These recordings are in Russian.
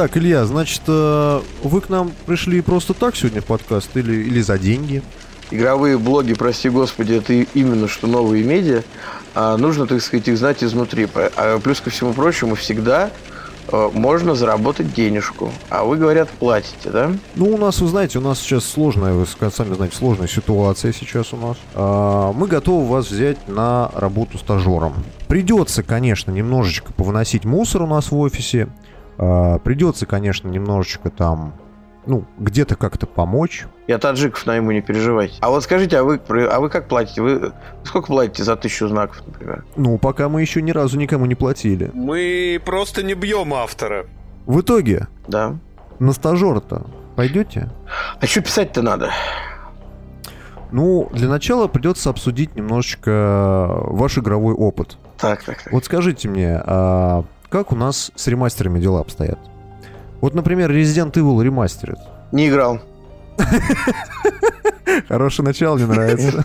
Так, Илья, значит, э, вы к нам пришли просто так сегодня в подкаст или, или за деньги? Игровые блоги, прости господи, это именно что новые медиа. А нужно, так сказать, их знать изнутри. А плюс ко всему прочему, всегда э, можно заработать денежку. А вы, говорят, платите, да? Ну, у нас, вы знаете, у нас сейчас сложная, вы сами знаете, сложная ситуация сейчас у нас. А, мы готовы вас взять на работу стажером. Придется, конечно, немножечко повыносить мусор у нас в офисе. А, придется, конечно, немножечко там ну, где-то как-то помочь. Я таджиков найму, не переживайте. А вот скажите, а вы, а вы как платите? Вы сколько платите за тысячу знаков, например? Ну, пока мы еще ни разу никому не платили. Мы просто не бьем автора. В итоге? Да. На стажера-то пойдете? А что писать-то надо? Ну, для начала придется обсудить немножечко ваш игровой опыт. Так, так, так. Вот скажите мне, а как у нас с ремастерами дела обстоят? Вот, например, Resident Evil ремастерит. Не играл. Хорошее начало, мне нравится.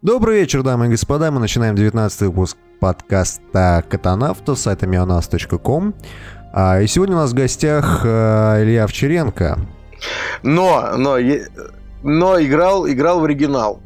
Добрый вечер, дамы и господа. Мы начинаем 19 выпуск подкаста Катанавта с сайта mionas.com. А, и сегодня у нас в гостях э, Илья Овчаренко. Но, но, но играл, играл в оригинал.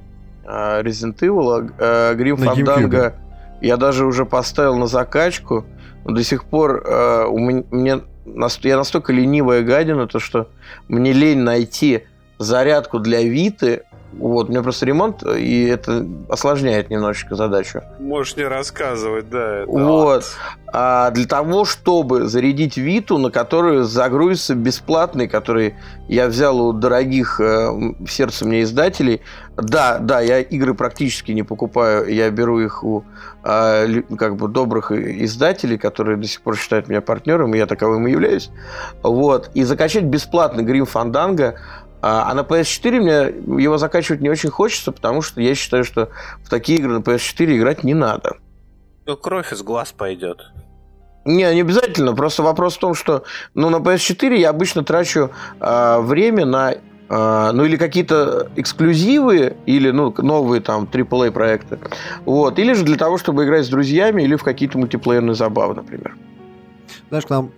А, Resident Evil, Грим Фанданга я даже уже поставил на закачку. Но до сих пор э, у меня, я настолько ленивая гадина, то что мне лень найти зарядку для Виты, вот, у меня просто ремонт, и это осложняет немножечко задачу. Можешь не рассказывать, да. Это вот. А для того, чтобы зарядить Виту, на которую загрузится бесплатный, который я взял у дорогих э, в сердце мне издателей. Да, да, я игры практически не покупаю, я беру их у э, как бы добрых издателей, которые до сих пор считают меня партнером, и я таковым и являюсь. Вот. И закачать бесплатно Грим Фанданга а, а на PS4 мне его закачивать не очень хочется, потому что я считаю, что в такие игры на PS4 играть не надо. Ну, кровь из глаз пойдет. Не, не обязательно. Просто вопрос в том, что ну, на PS4 я обычно трачу э, время на э, ну или какие-то эксклюзивы, или ну, новые там AAA проекты. Вот. Или же для того, чтобы играть с друзьями, или в какие-то мультиплеерные забавы, например. Знаешь, к нам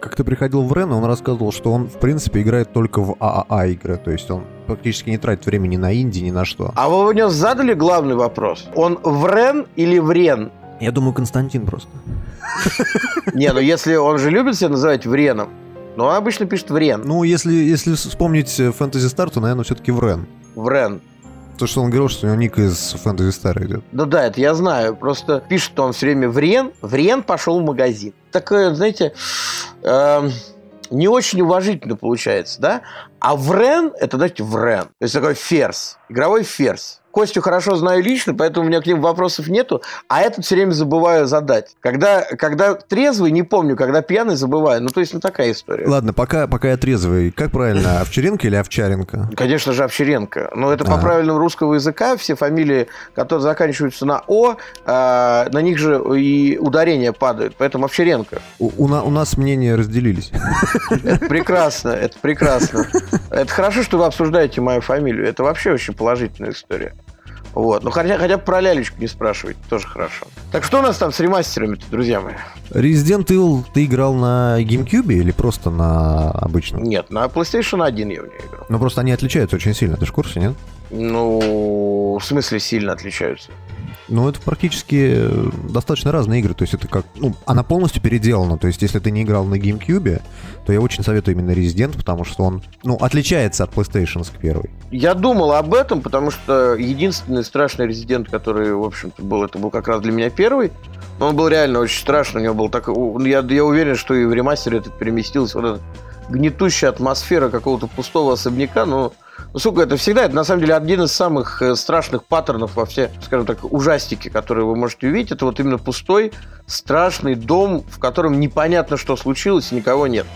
как ты приходил в Рен, он рассказывал, что он, в принципе, играет только в ААА игры. То есть он практически не тратит времени на инди, ни на что. А вы у него задали главный вопрос? Он в Рен или в Рен? Я думаю, Константин просто. Не, ну если он же любит себя называть Вреном, но он обычно пишет Врен. Ну, если, если вспомнить Fantasy Star, то, наверное, все-таки Врен. Врен. То, что он говорил, что у него ник из Fantasy Star идет. Да, да, это я знаю. Просто пишет он все время Врен. Врен пошел в магазин. Такое, знаете, э, не очень уважительно получается, да? А Врен – это, знаете, Врен. То есть такой ферзь, игровой ферзь. Костю хорошо знаю лично, поэтому у меня к ним вопросов нету, а этот все время забываю задать. Когда, когда трезвый, не помню, когда пьяный, забываю. Ну, то есть, ну, такая история. Ладно, пока, пока я трезвый, как правильно, Овчаренко или Овчаренко? Конечно же, Овчаренко. Но это по правилам русского языка, все фамилии, которые заканчиваются на О, э, на них же и ударения падают, поэтому Овчаренко. У нас мнения разделились. Это прекрасно, это прекрасно. Это хорошо, что вы обсуждаете мою фамилию, это вообще очень положительная история. Вот. Ну, хотя, хотя бы про лялечку не спрашивать, тоже хорошо. Так что у нас там с ремастерами друзья мои? Resident Evil ты играл на GameCube или просто на обычном? Нет, на PlayStation 1 я в нее играл. Ну, просто они отличаются очень сильно, ты же в курсе, нет? Ну, в смысле сильно отличаются? Ну, это практически э, достаточно разные игры. То есть это как... Ну, она полностью переделана. То есть если ты не играл на GameCube, то я очень советую именно Resident, потому что он, ну, отличается от PlayStation первой. Я думал об этом, потому что единственный страшный Resident, который, в общем-то, был, это был как раз для меня первый. Он был реально очень страшный. У него был так... Я, я уверен, что и в ремастере это переместилось. Вот эта гнетущая атмосфера какого-то пустого особняка, но... Ну, ну, сука, это всегда, это на самом деле один из самых э, страшных паттернов во все, скажем так, ужастики, которые вы можете увидеть. Это вот именно пустой, страшный дом, в котором непонятно, что случилось, и никого нет.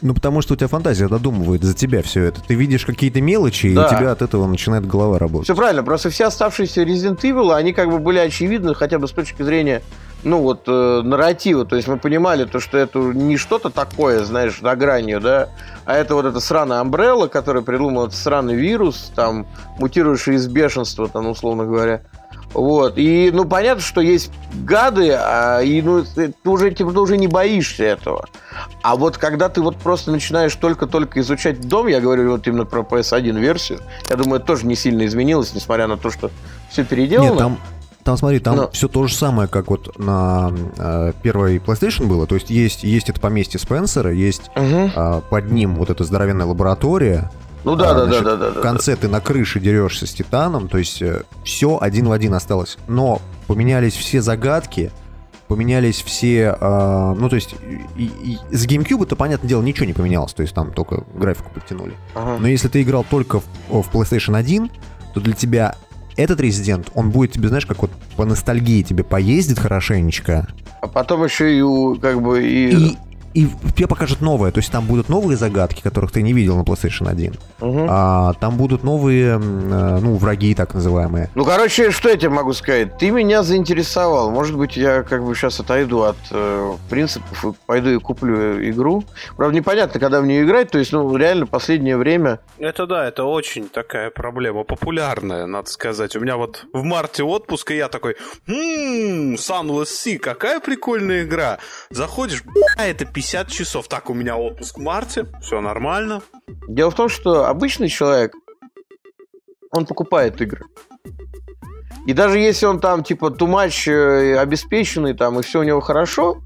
Ну, потому что у тебя фантазия додумывает за тебя все это. Ты видишь какие-то мелочи, да. и у тебя от этого начинает голова работать. Все правильно. Просто все оставшиеся Resident Evil, они как бы были очевидны, хотя бы с точки зрения ну вот э, нарратива, то есть мы понимали то, что это не что-то такое, знаешь, на гранью, да, а это вот эта сраная Umbrella, которая придумала этот сраный вирус, там, мутирующий из бешенства, там, условно говоря. Вот. И, ну, понятно, что есть гады, а, и, ну, ты уже, типа, ты уже не боишься этого. А вот когда ты вот просто начинаешь только-только изучать дом, я говорю вот именно про PS1 версию, я думаю, это тоже не сильно изменилось, несмотря на то, что все переделано. Нет, там, там смотри, там Но- все то же самое, как вот на э, первой PlayStation было. То есть есть, есть это поместье Спенсера, есть Мгм. а, под ним вот эта здоровенная лаборатория. Ну да, А, да, да, значит, да, да, В да. конце ты на крыше дерешься с Титаном, то есть все один в один осталось. Но поменялись все загадки, поменялись все... а, ну, то есть и, и с GameCube, то, понятное дело, ничего не поменялось. То есть там только графику подтянули. Ага. Но если ты играл только в, в PlayStation 1, то для тебя этот резидент, он будет тебе, знаешь, как вот по ностальгии тебе поездит хорошенечко, А потом еще и как бы и... и, и тебе покажет новое. То есть там будут новые загадки, которых ты не видел на PlayStation 1. Мгм. А там будут новые, э, ну, враги так называемые. Ну, короче, что я тебе могу сказать? Ты меня заинтересовал. Может быть, я как бы сейчас отойду от э, принципов и пойду и куплю игру. Правда, непонятно, когда в нее играть. То есть, ну, реально, последнее время... Это да, это очень такая проблема, популярная, надо сказать. У меня вот в марте отпуск, и я такой, ммм, Sunless Sea, какая прикольная игра. Заходишь, бля, это 50 часов. Так, у меня отпуск в марте, все нормально. Дело в том, что обычный человек, он покупает игры. И даже если он там, типа, тумач обеспеченный, там, и все у него хорошо,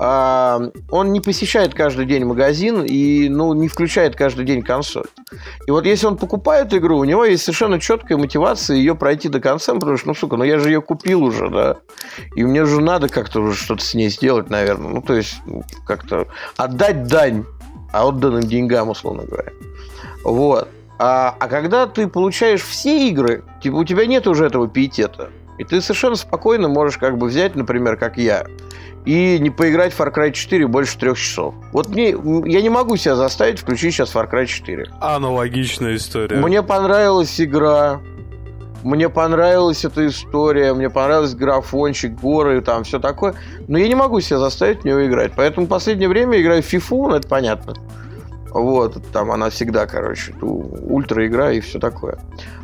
а, он не посещает каждый день магазин и, ну, не включает каждый день консоль. И вот если он покупает игру, у него есть совершенно четкая мотивация ее пройти до конца, потому что, ну, сука, ну я же ее купил уже, да, и мне же надо как-то уже что-то с ней сделать, наверное. Ну, то есть, ну, как-то отдать дань отданным деньгам, условно говоря. Вот. А, а когда ты получаешь все игры, типа у тебя нет уже этого пиетета. И ты совершенно спокойно можешь как бы взять, например, как я, и не поиграть в Far Cry 4 больше трех часов. Вот мне, я не могу себя заставить включить сейчас Far Cry 4. Аналогичная история. Мне понравилась игра, мне понравилась эта история, мне понравился графончик, горы, там все такое. Но я не могу себя заставить в нее играть. Поэтому в последнее время играю в FIFA, ну это понятно. Вот, там она всегда, короче, ультра игра и все такое.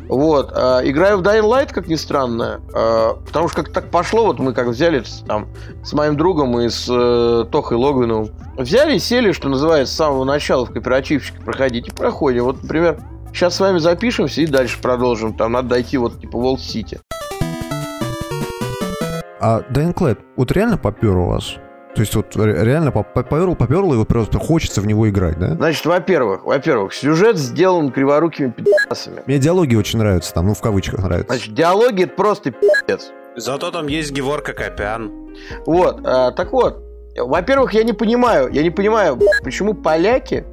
Вот, а, играю в Dying Light, как ни странно, а, потому что как так пошло, вот мы как взяли там с моим другом и с э, Тохой Логвиновым, взяли и сели, что называется, с самого начала в кооперативчике проходить и проходим. Вот, например, сейчас с вами запишемся и дальше продолжим. Там надо дойти вот типа Волт Сити. А Dying Light, вот реально попер у вас? То есть вот ре- реально поп- поперл, поперл, и вот просто хочется в него играть, да? Значит, во-первых, во-первых, сюжет сделан криворукими пи***сами. Мне диалоги очень нравятся там, ну, в кавычках нравятся. Значит, диалоги это просто пи***ц. Зато там есть Геворка Копян. Вот, а, так вот, во-первых, я не понимаю, я не понимаю, почему поляки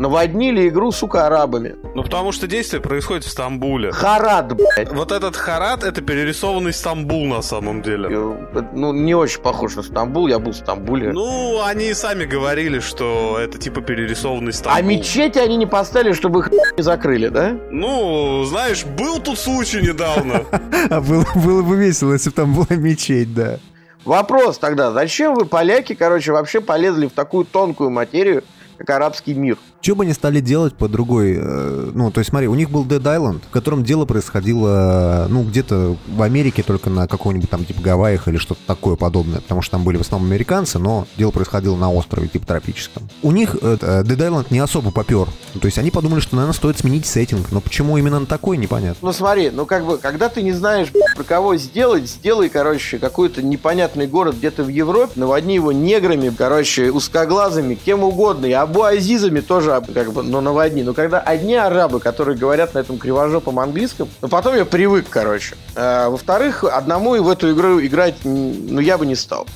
наводнили игру, сука, арабами. Ну, потому что действие происходит в Стамбуле. Харат, блядь. Вот этот Харат, это перерисованный Стамбул на самом деле. Э, Ну, не очень похож на Стамбул, я был в Стамбуле. Ну, они и сами говорили, что это типа перерисованный Стамбул. а мечети они не поставили, чтобы их не закрыли, да? Ну, знаешь, был тут случай недавно. А было, было бы весело, если бы там была мечеть, да. Вопрос тогда, зачем вы, поляки, короче, вообще полезли в такую тонкую материю, как арабский мир? Что бы они стали делать по другой... э, ну, то есть, смотри, у них был Dead Island, в котором дело происходило, ну, где-то в Америке, только на каком-нибудь там, типа, Гавайях или что-то такое подобное, потому что там были в основном американцы, но дело происходило на острове, типа, тропическом. У них э, э, Dead Island не особо попер. То есть, они подумали, что, наверное, стоит сменить сеттинг, но почему именно на такой, непонятно. Ну смотри, ну как бы, когда ты не знаешь, про кого сделать, сделай, короче, какой-то непонятный город где-то в Европе, наводни его неграми, короче, узкоглазыми, кем угодно, и Абу Азизами тоже, как бы, но наводни. Но когда одни арабы, которые говорят на этом кривожопом английском, ну потом я привык, короче. А, во-вторых, одному в эту игру играть, ну я бы не стал.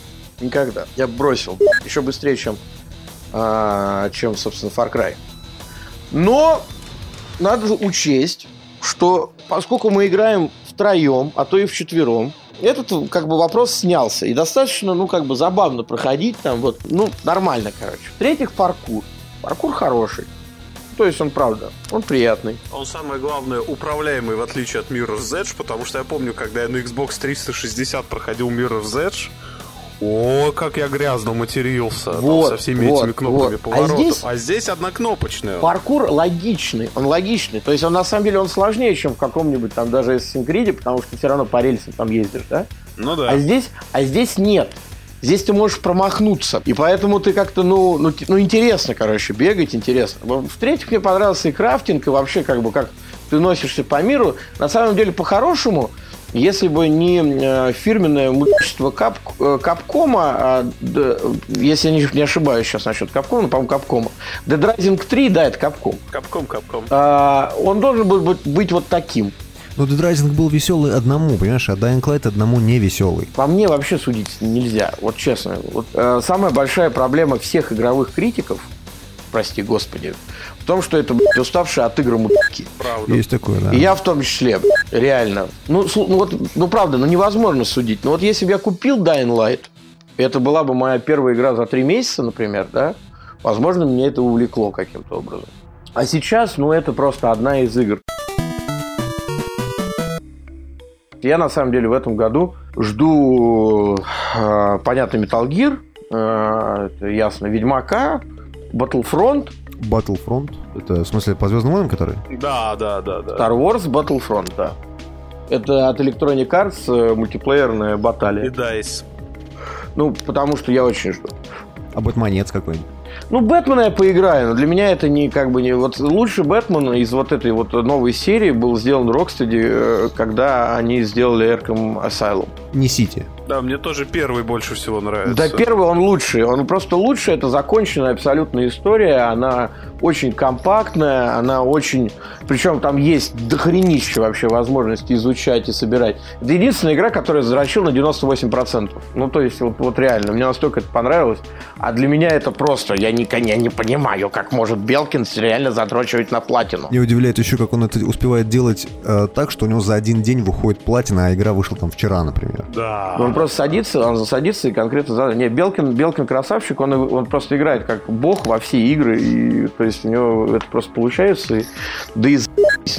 Никогда. Я бросил. Еще быстрее, чем, а, чем собственно, Far Cry. Но надо учесть, что поскольку мы играем втроем, а то и вчетвером, этот как бы вопрос снялся. И достаточно, ну, как бы забавно проходить там, вот, ну, нормально, короче. В-третьих, паркур. Паркур хороший. То есть он, правда, он приятный. Он самое главное управляемый, в отличие от Mirror's Edge, потому что я помню, когда я на Xbox 360 проходил Mirror's Edge, О, как я грязно матерился там, Вот, со всеми вот, этими кнопками вот. А поворотов. здесь- А здесь однокнопочная. Паркур логичный, он логичный. То есть он на самом деле он сложнее, чем в каком-нибудь там даже Assassin's Creed, потому что все равно по рельсам там ездишь, да? Ну да. А здесь, а здесь нет. Здесь ты можешь промахнуться. И поэтому ты как-то, ну, ну, ну, интересно, короче, бегать интересно. В-третьих, мне понравился и крафтинг, и вообще, как бы, как ты носишься по миру. На самом деле, по-хорошему, если бы не э, фирменное мучество Кап, э, Капкома, а, д- если я не, не ошибаюсь сейчас насчет Капкома, по-моему, Капкома, Dead Rising 3, да, это Капком, Капком, капком. а, он должен был быть, быть вот таким. Но Dead Rising был веселый одному, понимаешь, а Dying Light одному не веселый. По мне вообще судить нельзя, вот честно. Вот, э, самая большая проблема всех игровых критиков, прости господи, в том, что это, блядь, уставшие от игр мудаки. Правда. Есть такое, да. И я в том числе, блядь, реально. Ну, ну вот, ну правда, ну невозможно судить. Но вот если бы я купил Dying Light, это была бы моя первая игра за три месяца, например, да, возможно, меня это увлекло каким-то образом. А сейчас, ну, это просто одна из игр. Я, на самом деле, в этом году жду, э, понятно, Metal Gear, э, это ясно, Ведьмака, Battlefront, Battlefront, это в смысле по Звездным войнам, который? Да, да, да, да. Star Wars Battlefront, да. Это от Electronic Arts э, мультиплеерная И баталия. Дайс. Ну, потому что я очень жду. А Бэтменец какой-нибудь? Ну, Бэтмена я поиграю, но для меня это не как бы не... Вот лучший Бэтмен из вот этой вот новой серии был сделан Rocksteady, э, когда они сделали Arkham Asylum. Несите. Да, мне тоже первый больше всего нравится. Да, первый он лучший. Он просто лучше. Это законченная абсолютная история. Она очень компактная. Она очень... Причем там есть дохренище вообще возможности изучать и собирать. Это единственная игра, которая заращил на 98%. Ну, то есть, вот, вот реально. Мне настолько это понравилось. А для меня это просто... Я не, я не понимаю, как может Белкин реально задрочивать на платину. Меня удивляет еще, как он это успевает делать э, так, что у него за один день выходит платина, а игра вышла там вчера, например. Да. Он просто садится, он засадится и конкретно. Не, Белкин, Белкин красавчик, он, он просто играет как бог во все игры, и то есть у него это просто получается. И, да и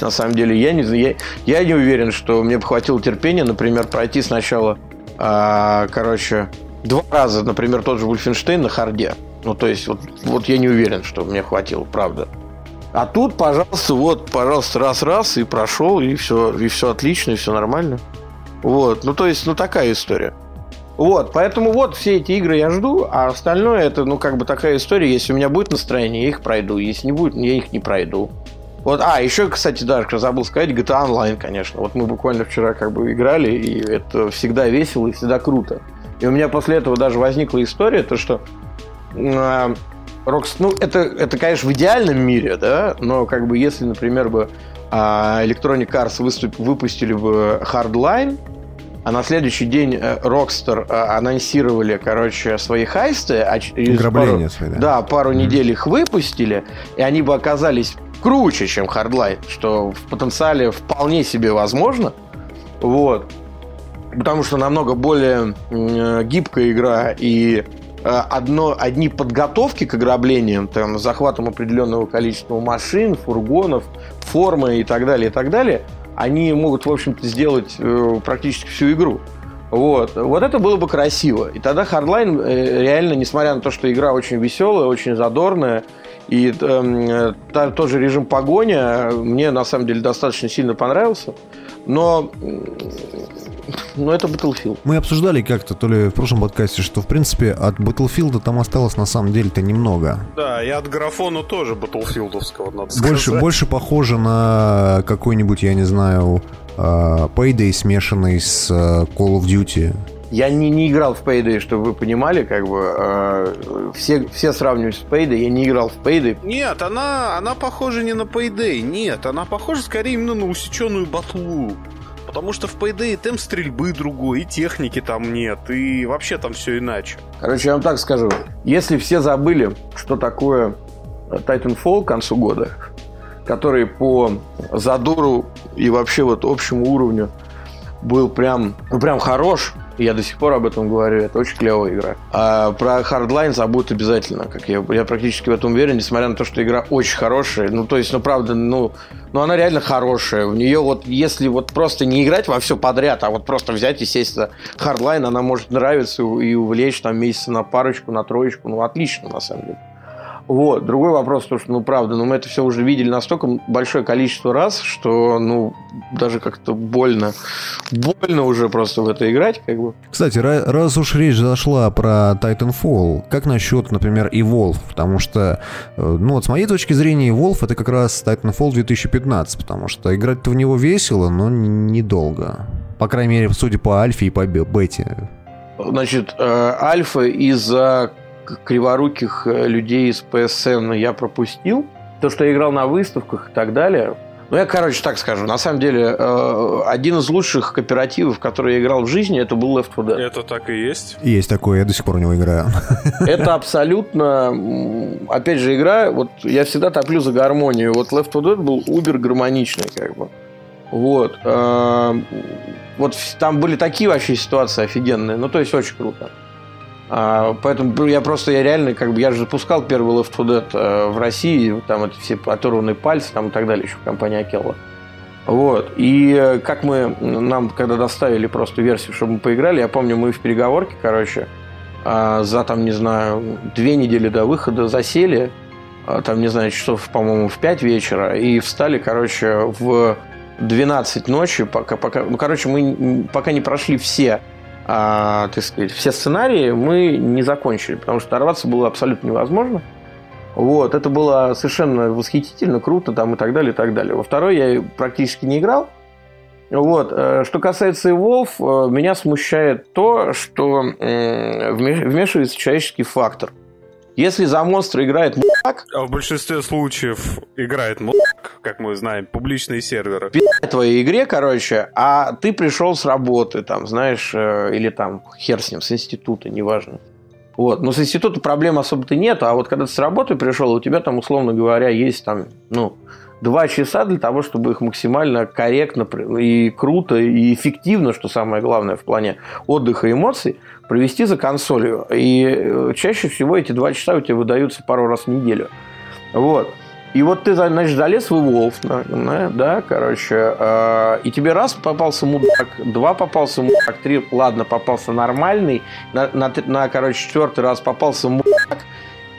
на самом деле, я не, я, я не уверен, что мне бы хватило терпения, например, пройти сначала, а, короче, два раза, например, тот же Вульфенштейн на харде. Ну, то есть, вот, вот я не уверен, что мне хватило, правда. А тут, пожалуйста, вот, пожалуйста, раз-раз, и прошел, и все, и все отлично, и все нормально. Вот, ну то есть, ну такая история. Вот, поэтому вот все эти игры я жду, а остальное это, ну как бы такая история. Если у меня будет настроение, я их пройду. Если не будет, я их не пройду. Вот, а, еще, кстати, даже забыл сказать, GTA Online, конечно. Вот мы буквально вчера как бы играли, и это всегда весело и всегда круто. И у меня после этого даже возникла история, то что э, Rockstar, ну, это, это, конечно, в идеальном мире, да, но как бы если, например, бы а, Electronic Arts выступ, выпустили бы Hardline, а на следующий день э, Rockstar э, анонсировали, короче, свои хайсты. А через Ограбления пару- свои, да. Да, пару недель их выпустили, и они бы оказались круче, чем Hardline, что в потенциале вполне себе возможно. Вот. Потому что намного более э, гибкая игра и э, одно, одни подготовки к ограблениям, там, захватом определенного количества машин, фургонов, формы и так далее, и так далее, они могут, в общем-то, сделать э, практически всю игру. Вот. вот это было бы красиво. И тогда Hardline э, реально, несмотря на то, что игра очень веселая, очень задорная, и эм, э, та- тот же режим погоня мне на самом деле достаточно сильно понравился. Но, но это Battlefield. Мы обсуждали как-то, то ли в прошлом подкасте, что, в принципе, от Battlefield там осталось на самом деле-то немного. Да, и от графона тоже батлфилдовского, надо Больше, сказать. больше похоже на какой-нибудь, я не знаю, э, Payday, смешанный с э, Call of Duty. Я не, не играл в Payday, чтобы вы понимали, как бы э, все, все сравнивают с Payday, я не играл в Payday. Нет, она, она похожа не на Payday, нет, она похожа скорее именно на усеченную батлу. Потому что в Payday темп стрельбы другой, и техники там нет, и вообще там все иначе. Короче, я вам так скажу. Если все забыли, что такое Titanfall к концу года, который по задору и вообще вот общему уровню был прям, ну, прям хорош. Я до сих пор об этом говорю, это очень клевая игра. А про Hardline забудут обязательно, как я, я практически в этом уверен, несмотря на то, что игра очень хорошая. Ну, то есть, ну, правда, ну, ну, она реально хорошая. В нее вот, если вот просто не играть во все подряд, а вот просто взять и сесть за Hardline, она может нравиться и увлечь там месяца на парочку, на троечку. Ну, отлично, на самом деле. Вот. Другой вопрос, то, что, ну, правда, ну, мы это все уже видели настолько большое количество раз, что, ну, даже как-то больно. Больно уже просто в это играть, как бы. Кстати, раз уж речь зашла про Titanfall, как насчет, например, Evolve? Потому что, э, ну, вот с моей точки зрения, Evolve это как раз Titanfall 2015, потому что играть-то в него весело, но недолго. По крайней мере, судя по альфе и по бете. Значит, э, альфа из-за криворуких э, людей из PSN я пропустил. То, что я играл на выставках и так далее. Ну, я, короче, так скажу. На самом деле, э, один из лучших кооперативов, который я играл в жизни, это был Left 4 Dead. Это так и есть? Есть такое, я до сих пор в него играю. Это абсолютно, опять же, игра, вот я всегда топлю за гармонию. Вот Left 4 Dead был убер гармоничный, как бы. Вот. Э, вот там были такие вообще ситуации офигенные. Ну, то есть, очень круто. А, поэтому я просто, я реально, как бы, я же запускал первый Left 4 Dead э, в России, там это все оторванные пальцы там и так далее, еще в компании Акела. Вот. И э, как мы, нам когда доставили просто версию, чтобы мы поиграли, я помню, мы в переговорке, короче, а, за там, не знаю, две недели до выхода засели, а, там, не знаю, часов, по-моему, в 5 вечера, и встали, короче, в 12 ночи, пока, пока, ну, короче, мы пока не прошли все а, так сказать, все сценарии мы не закончили, потому что оторваться было абсолютно невозможно. Вот, это было совершенно восхитительно, круто там и так далее, и так далее. Во второй я практически не играл. Вот. Э, что касается Evolve, э, меня смущает то, что вмешивается человеческий фактор – если за монстра играет мудак... А в большинстве случаев играет мудак, как мы знаем, публичные серверы. В твоей игре, короче, а ты пришел с работы, там, знаешь, э, или там, хер с ним, с института, неважно. Вот. Но с института проблем особо-то нет, а вот когда ты с работы пришел, у тебя там, условно говоря, есть там, ну, два часа для того, чтобы их максимально корректно и круто и эффективно, что самое главное в плане отдыха и эмоций, провести за консолью. И э, чаще всего эти два часа у тебя выдаются пару раз в неделю. Вот. И вот ты, значит, залез в Evolve, да, короче, э, и тебе раз попался мудак, два попался мудак, три, ладно, попался нормальный, на, на, на короче, четвертый раз попался мудак,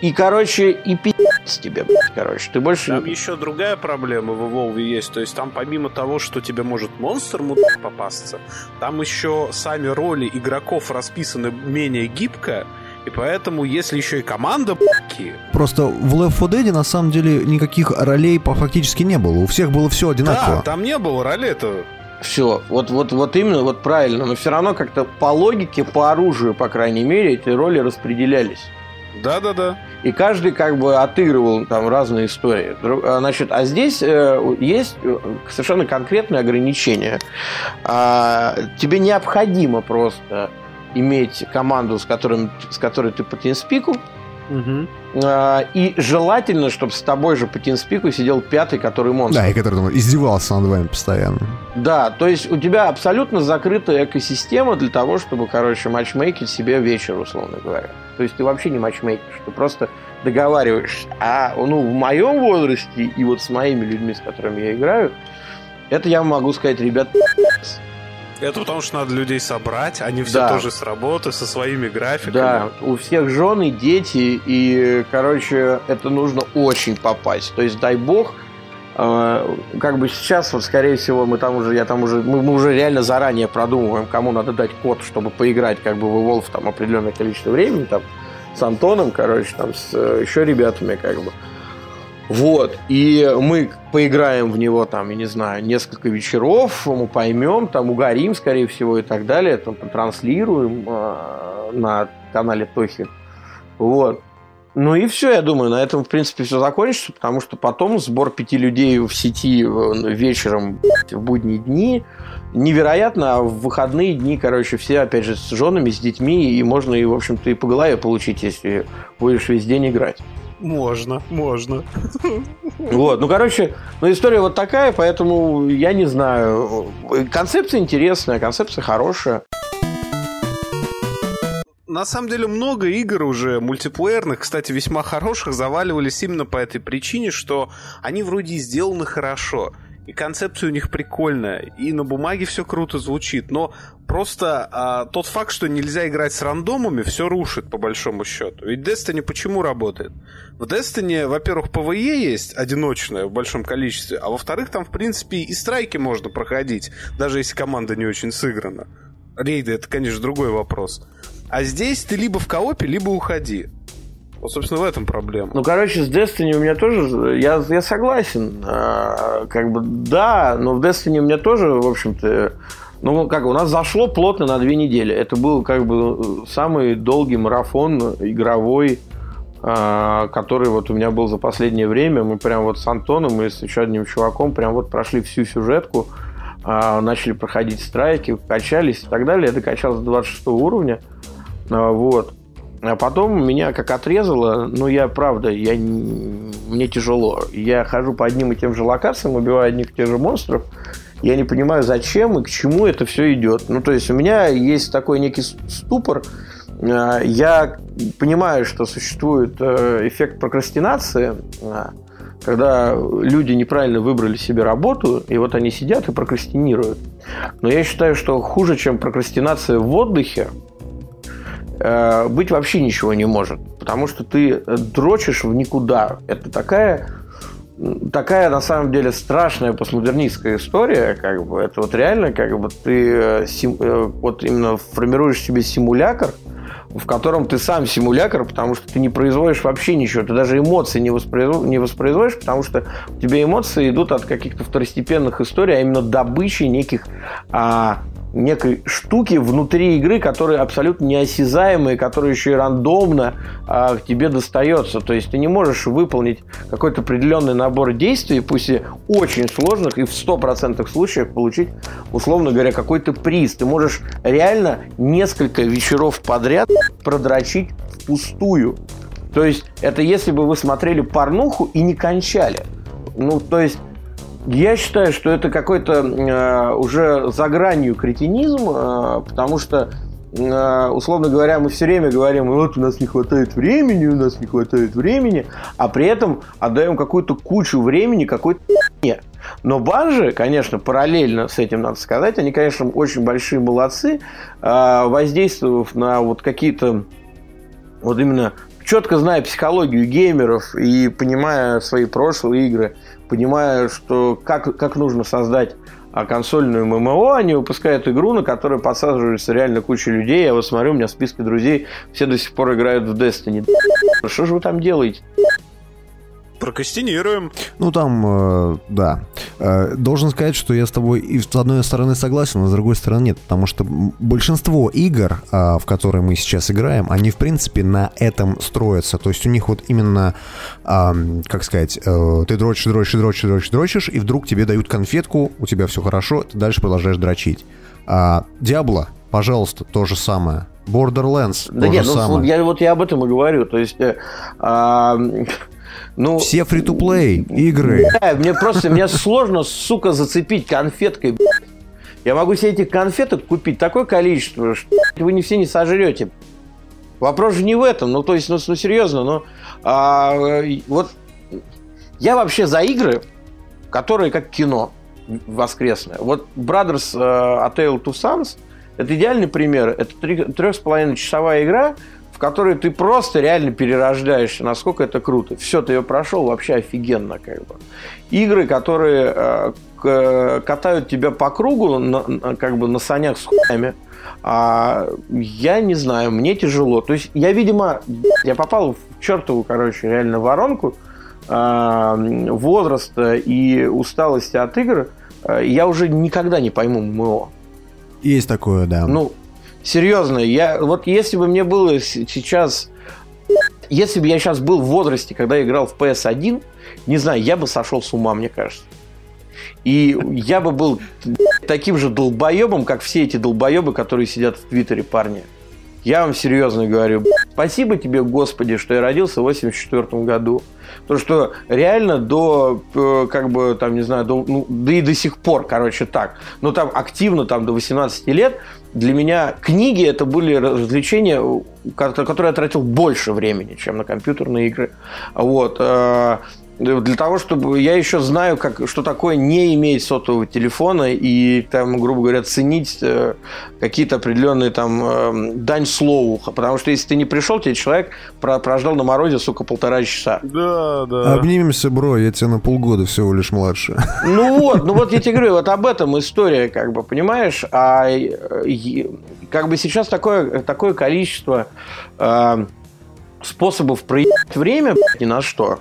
и, короче, и пи***ц тебе, короче. Ты больше... Там еще другая проблема в Evolve есть. То есть там помимо того, что тебе может монстр мудак попасться, там еще сами роли игроков расписаны менее гибко, и поэтому, если еще и команда б***ки... Просто в Left 4 Dead на самом деле никаких ролей фактически не было. У всех было все одинаково. Да, там не было ролей-то. Все, вот, вот, вот именно, вот правильно. Но все равно как-то по логике, по оружию, по крайней мере, эти роли распределялись. Да-да-да. И каждый как бы отыгрывал там разные истории. А, значит, а здесь э, есть э, совершенно конкретные ограничения. А, тебе необходимо просто иметь команду, с, которым, с которой ты по тинспику, Угу. И желательно, чтобы с тобой же по тинспику сидел пятый, который монстр. Да, и который там, издевался над вами постоянно. Да, то есть у тебя абсолютно закрытая экосистема для того, чтобы, короче, матчмейкить себе вечер, условно говоря. То есть ты вообще не матчмейкишь, ты просто договариваешься. А ну, в моем возрасте и вот с моими людьми, с которыми я играю, это я могу сказать, ребят, это потому что надо людей собрать, они все да. тоже с работы, со своими графиками. Да, у всех жены, дети, и, короче, это нужно очень попасть. То есть, дай бог, э, как бы сейчас, вот, скорее всего, мы там уже, я там уже, мы, мы уже реально заранее продумываем, кому надо дать код, чтобы поиграть, как бы, в Evolve там определенное количество времени, там, с Антоном, короче, там, с э, еще ребятами, как бы. Вот. И мы поиграем в него, там, я не знаю, несколько вечеров, мы поймем, там, угорим, скорее всего, и так далее, там, транслируем э, на канале Тохи. Вот. Ну и все, я думаю, на этом, в принципе, все закончится, потому что потом сбор пяти людей в сети вечером в будние дни невероятно, а в выходные дни, короче, все, опять же, с женами, с детьми, и можно, и, в общем-то, и по голове получить, если будешь весь день играть. Можно, можно. Вот, ну, короче, ну, история вот такая, поэтому я не знаю. Концепция интересная, концепция хорошая. На самом деле много игр уже мультиплеерных, кстати, весьма хороших, заваливались именно по этой причине, что они вроде сделаны хорошо. И концепция у них прикольная, и на бумаге все круто звучит, но просто а, тот факт, что нельзя играть с рандомами, все рушит, по большому счету. Ведь Destiny почему работает? В Destiny, во-первых, PvE есть одиночное в большом количестве, а во-вторых, там, в принципе, и страйки можно проходить, даже если команда не очень сыграна. Рейды — это, конечно, другой вопрос. А здесь ты либо в коопе, либо уходи. Вот, собственно, в этом проблема. Ну, короче, с Destiny у меня тоже... Я, я согласен. А, как бы, да, но в Destiny у меня тоже, в общем-то... Ну, как у нас зашло плотно на две недели. Это был, как бы, самый долгий марафон игровой, а, который вот у меня был за последнее время. Мы прям вот с Антоном и с еще одним чуваком прям вот прошли всю сюжетку, а, начали проходить страйки, качались и так далее. Это качалось до 26 уровня. А, вот. А потом меня как отрезало, ну, я, правда, я, мне тяжело. Я хожу по одним и тем же локациям, убиваю одних и тех же монстров. Я не понимаю, зачем и к чему это все идет. Ну, то есть у меня есть такой некий ступор. А, я понимаю, что существует э, эффект прокрастинации, а, когда люди неправильно выбрали себе работу, и вот они сидят и прокрастинируют. Но я считаю, что хуже, чем прокрастинация в отдыхе, Э, быть вообще ничего не может. Потому что ты дрочишь в никуда. Это такая такая на самом деле страшная постмодернистская история, как бы это вот реально, как бы ты э, э, вот именно формируешь себе симулятор, в котором ты сам симулятор, потому что ты не производишь вообще ничего, ты даже эмоции не, воспроизводишь, не воспроизводишь, потому что у тебя эмоции идут от каких-то второстепенных историй, а именно добычи неких а, некой штуки внутри игры, которые абсолютно неосязаемые, которые еще и рандомно а, к тебе достается. То есть ты не можешь выполнить какой-то определенный набор действий, пусть и очень сложных, и в 100% случаев получить, условно говоря, какой-то приз. Ты можешь реально несколько вечеров подряд продрочить впустую. То есть это если бы вы смотрели порнуху и не кончали. Ну, то есть я считаю, что это какой-то э, уже за гранью кретинизм, э, потому что, э, условно говоря, мы все время говорим, вот у нас не хватает времени, у нас не хватает времени, а при этом отдаем какую-то кучу времени какой-то не. Но банжи, конечно, параллельно с этим надо сказать, они, конечно, очень большие молодцы, э, воздействовав на вот какие-то вот именно четко зная психологию геймеров и понимая свои прошлые игры, понимая, что как, как нужно создать а, консольную ММО, они выпускают игру, на которой подсаживается реально куча людей. Я вот смотрю, у меня в списке друзей все до сих пор играют в Destiny. Что же вы там делаете? Прокастинируем. Ну, там, э, да. Э, должен сказать, что я с тобой и с одной стороны согласен, а с другой стороны нет, потому что большинство игр, э, в которые мы сейчас играем, они, в принципе, на этом строятся. То есть у них вот именно, э, как сказать, э, ты дрочишь, дрочишь, дрочишь, дрочишь, дрочишь, и вдруг тебе дают конфетку, у тебя все хорошо, ты дальше продолжаешь дрочить. Диабло, пожалуйста, то же самое. Borderlands, да то нет, же ну, самое. Я, вот я об этом и говорю. То есть... Э, э, ну, Все фри-то-плей игры. Да, мне просто мне сложно, сука, зацепить конфеткой. Я могу себе этих конфеток купить такое количество, что вы не все не сожрете. Вопрос же не в этом. Ну, то есть, ну, ну серьезно, ну, а, вот я вообще за игры, которые как кино воскресное. Вот Brothers uh, A Tale Two Sons это идеальный пример. Это трех с половиной часовая игра, в которой ты просто реально перерождаешься, насколько это круто. Все, ты ее прошел, вообще офигенно как бы. Игры, которые э, катают тебя по кругу, на, как бы на санях с хуями, а, я не знаю, мне тяжело. То есть я, видимо, я попал в чертову, короче, реально воронку а, возраста и усталости от игр. А, я уже никогда не пойму ММО. Есть такое, да. Ну, Серьезно, я вот если бы мне было сейчас, если бы я сейчас был в возрасте, когда я играл в PS1, не знаю, я бы сошел с ума, мне кажется. И я бы был таким же долбоебом, как все эти долбоебы, которые сидят в Твиттере, парни. Я вам серьезно говорю, спасибо тебе, Господи, что я родился в 84 году. Потому что реально до, э, как бы, там, не знаю, до, ну, да и до сих пор, короче, так. Но там активно, там, до 18 лет для меня книги это были развлечения, которые я тратил больше времени, чем на компьютерные игры. Вот. Для того, чтобы я еще знаю, как, что такое не иметь сотового телефона и, там, грубо говоря, ценить э, какие-то определенные там э, дань слову. Потому что если ты не пришел, тебе человек про, прождал на морозе, сука, полтора часа. Да, да. Обнимемся, бро, я тебя на полгода всего лишь младше. Ну вот, ну вот я тебе говорю, вот об этом история, как бы, понимаешь? А как бы сейчас такое, такое количество э, способов проявить время ни на что.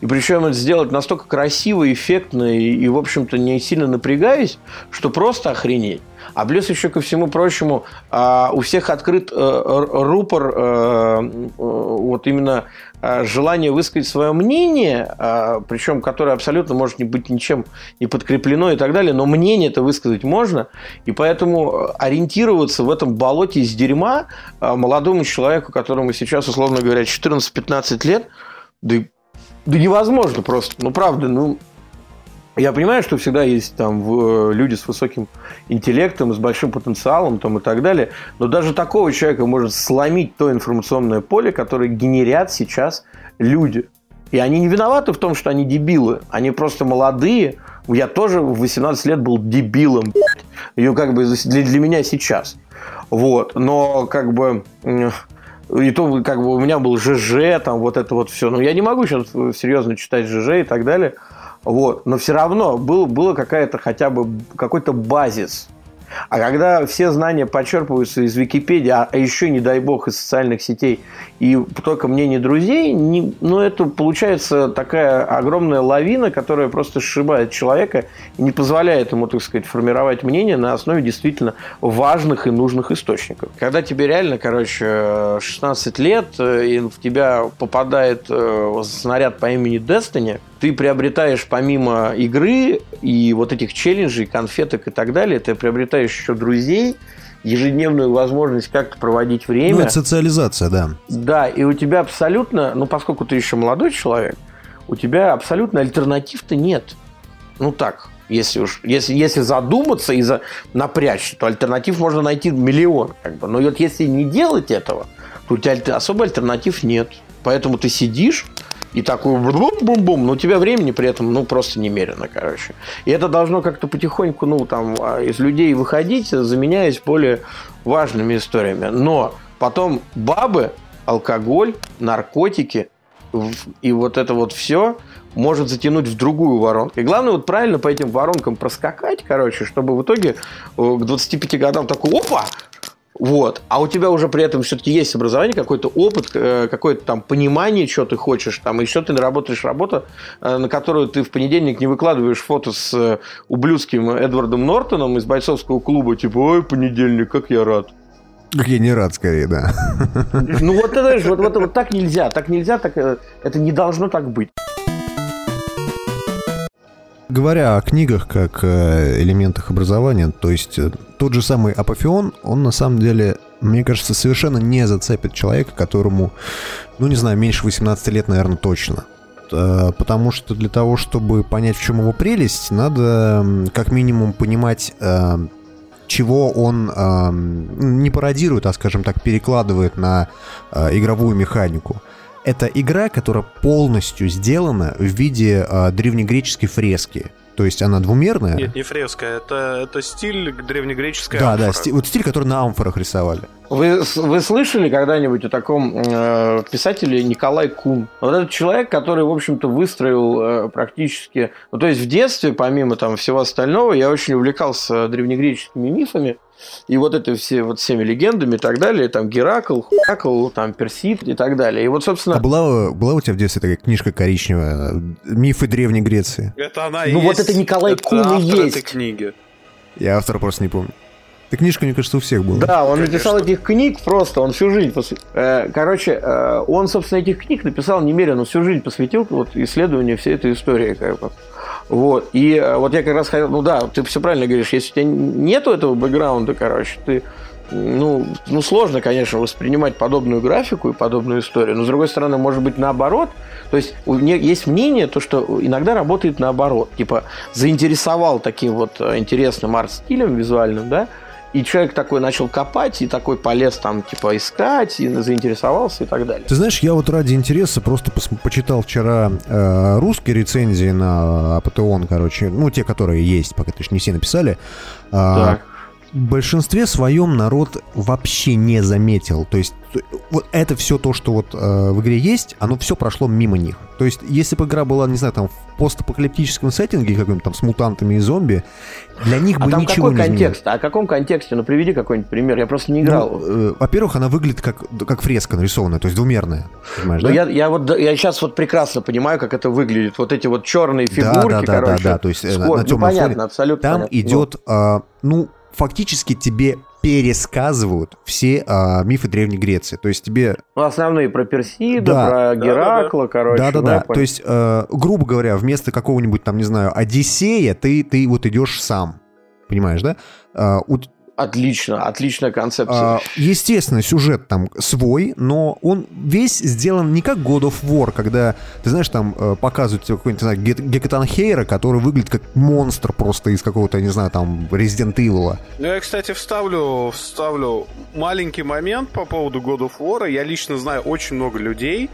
И причем это сделать настолько красиво, эффектно и, и, в общем-то, не сильно напрягаясь, что просто охренеть. А плюс еще ко всему прочему, а, у всех открыт э, рупор э, э, вот именно желание высказать свое мнение, причем которое абсолютно может не быть ничем не подкреплено и так далее, но мнение это высказать можно, и поэтому ориентироваться в этом болоте из дерьма молодому человеку, которому сейчас, условно говоря, 14-15 лет, да и да невозможно просто. Ну, правда, ну... Я понимаю, что всегда есть там э, люди с высоким интеллектом, с большим потенциалом там, и так далее, но даже такого человека может сломить то информационное поле, которое генерят сейчас люди. И они не виноваты в том, что они дебилы. Они просто молодые. Я тоже в 18 лет был дебилом. Ее как бы для, для меня сейчас. Вот. Но как бы и то, как бы, у меня был ЖЖ, там, вот это вот все. Но я не могу сейчас серьезно читать ЖЖ и так далее. Вот. Но все равно был, было какая-то хотя бы какой-то базис. А когда все знания подчерпываются из Википедии, а, еще, не дай бог, из социальных сетей, и только мнение друзей, не, ну, это получается такая огромная лавина, которая просто сшибает человека и не позволяет ему, так сказать, формировать мнение на основе действительно важных и нужных источников. Когда тебе реально, короче, 16 лет, э, и в тебя попадает э, снаряд по имени Destiny, ты приобретаешь помимо игры и вот этих челленджей, конфеток и так далее, ты приобретаешь еще друзей, ежедневную возможность как-то проводить время. Ну, это социализация, да. Да, и у тебя абсолютно, ну, поскольку ты еще молодой человек, у тебя абсолютно альтернатив-то нет. Ну так, если уж если, если задуматься и за, напрячься, то альтернатив можно найти миллион. Как бы. Но вот если не делать этого, то у тебя особо альтернатив нет. Поэтому ты сидишь, и такой бум-бум-бум, но у тебя времени при этом, ну, просто немерено, короче. И это должно как-то потихоньку, ну, там, а, из людей выходить, заменяясь более важными историями. Но потом бабы, алкоголь, наркотики и вот это вот все может затянуть в другую воронку. И главное вот правильно по этим воронкам проскакать, короче, чтобы в итоге э, к 25 годам такой, опа, вот. А у тебя уже при этом все-таки есть образование, какой-то опыт, э, какое-то там понимание, что ты хочешь, там еще ты работаешь работу, э, на которую ты в понедельник не выкладываешь фото с э, ублюдским Эдвардом Нортоном из бойцовского клуба, типа, ой, понедельник, как я рад. Как я не рад, скорее, да. Ну вот это вот, вот, вот так нельзя, так нельзя, так это не должно так быть. Говоря о книгах как э, элементах образования, то есть э, тот же самый Апофеон, он на самом деле, мне кажется, совершенно не зацепит человека, которому, ну не знаю, меньше 18 лет, наверное, точно. Э, потому что для того, чтобы понять, в чем его прелесть, надо как минимум понимать, чего он не пародирует, а, скажем так, перекладывает на игровую механику это игра, которая полностью сделана в виде э, древнегреческой фрески. То есть она двумерная. Нет, не фреска, это, это стиль древнегреческой Да, амфора. да, стиль, вот стиль, который на амфорах рисовали. Вы, вы слышали когда-нибудь о таком э, писателе Николай Кун? Вот этот человек, который, в общем-то, выстроил э, практически... Ну, то есть в детстве, помимо там всего остального, я очень увлекался древнегреческими мифами. И вот это все вот всеми легендами и так далее, там Геракл, Хакл, там Персид и так далее. И вот, собственно... А была, была у тебя в детстве такая книжка коричневая «Мифы Древней Греции»? Это она Ну есть. вот это Николай это Кун и есть. этой книги. Я автора просто не помню. Эта книжка, мне кажется, у всех была. Да, он Конечно. написал этих книг просто, он всю жизнь... Пос... Э, короче, э, он, собственно, этих книг написал немерено, всю жизнь посвятил вот, исследованию всей этой истории. Как бы. Вот. И э, вот я как раз хотел, ну да, ты все правильно говоришь, если у тебя нету этого бэкграунда, короче, ты ну, ну, сложно, конечно, воспринимать подобную графику и подобную историю, но, с другой стороны, может быть, наоборот. То есть, у меня есть мнение, то, что иногда работает наоборот. Типа, заинтересовал таким вот интересным арт-стилем визуальным, да, и человек такой начал копать, и такой полез там, типа, искать, и заинтересовался и так далее. Ты знаешь, я вот ради интереса просто почитал вчера э, русские рецензии на Апатеон, короче, ну, те, которые есть, пока точно не все написали. Э, так в большинстве своем народ вообще не заметил. То есть вот это все то, что вот э, в игре есть, оно все прошло мимо них. То есть если бы игра была, не знаю, там в постапокалиптическом сеттинге, каком-то там с мутантами и зомби, для них а бы там ничего какой не контекст? А о каком контексте? Ну приведи какой-нибудь пример. Я просто не играл. Ну, э, во-первых, она выглядит как, как фреска нарисованная, то есть двумерная. Понимаешь, ну, да? я, я, вот, я сейчас вот прекрасно понимаю, как это выглядит. Вот эти вот черные фигурки, да, да, короче. Да, да, то есть скор... на, на темном ну, понятно, фоне. абсолютно Там понятно. идет, э, ну, фактически тебе пересказывают все а, мифы Древней Греции. То есть тебе... Ну, основные про Персида, Да. про Геракла, короче. Да-да-да. понял. То есть, э, грубо говоря, вместо какого-нибудь там, не знаю, Одиссея, ты, ты вот идешь сам. Понимаешь, да? У- Отлично, отличная концепция. а, естественно, сюжет там свой, но он весь сделан не как God of War, когда, ты знаешь, там э, показывают тебе какой-нибудь, не знаю, Ге- Гекатанхейра, который выглядит как монстр просто из какого-то, не знаю, там, Resident Evil. Ну, я, кстати, вставлю, вставлю маленький момент по поводу God of War. Я лично знаю очень много людей,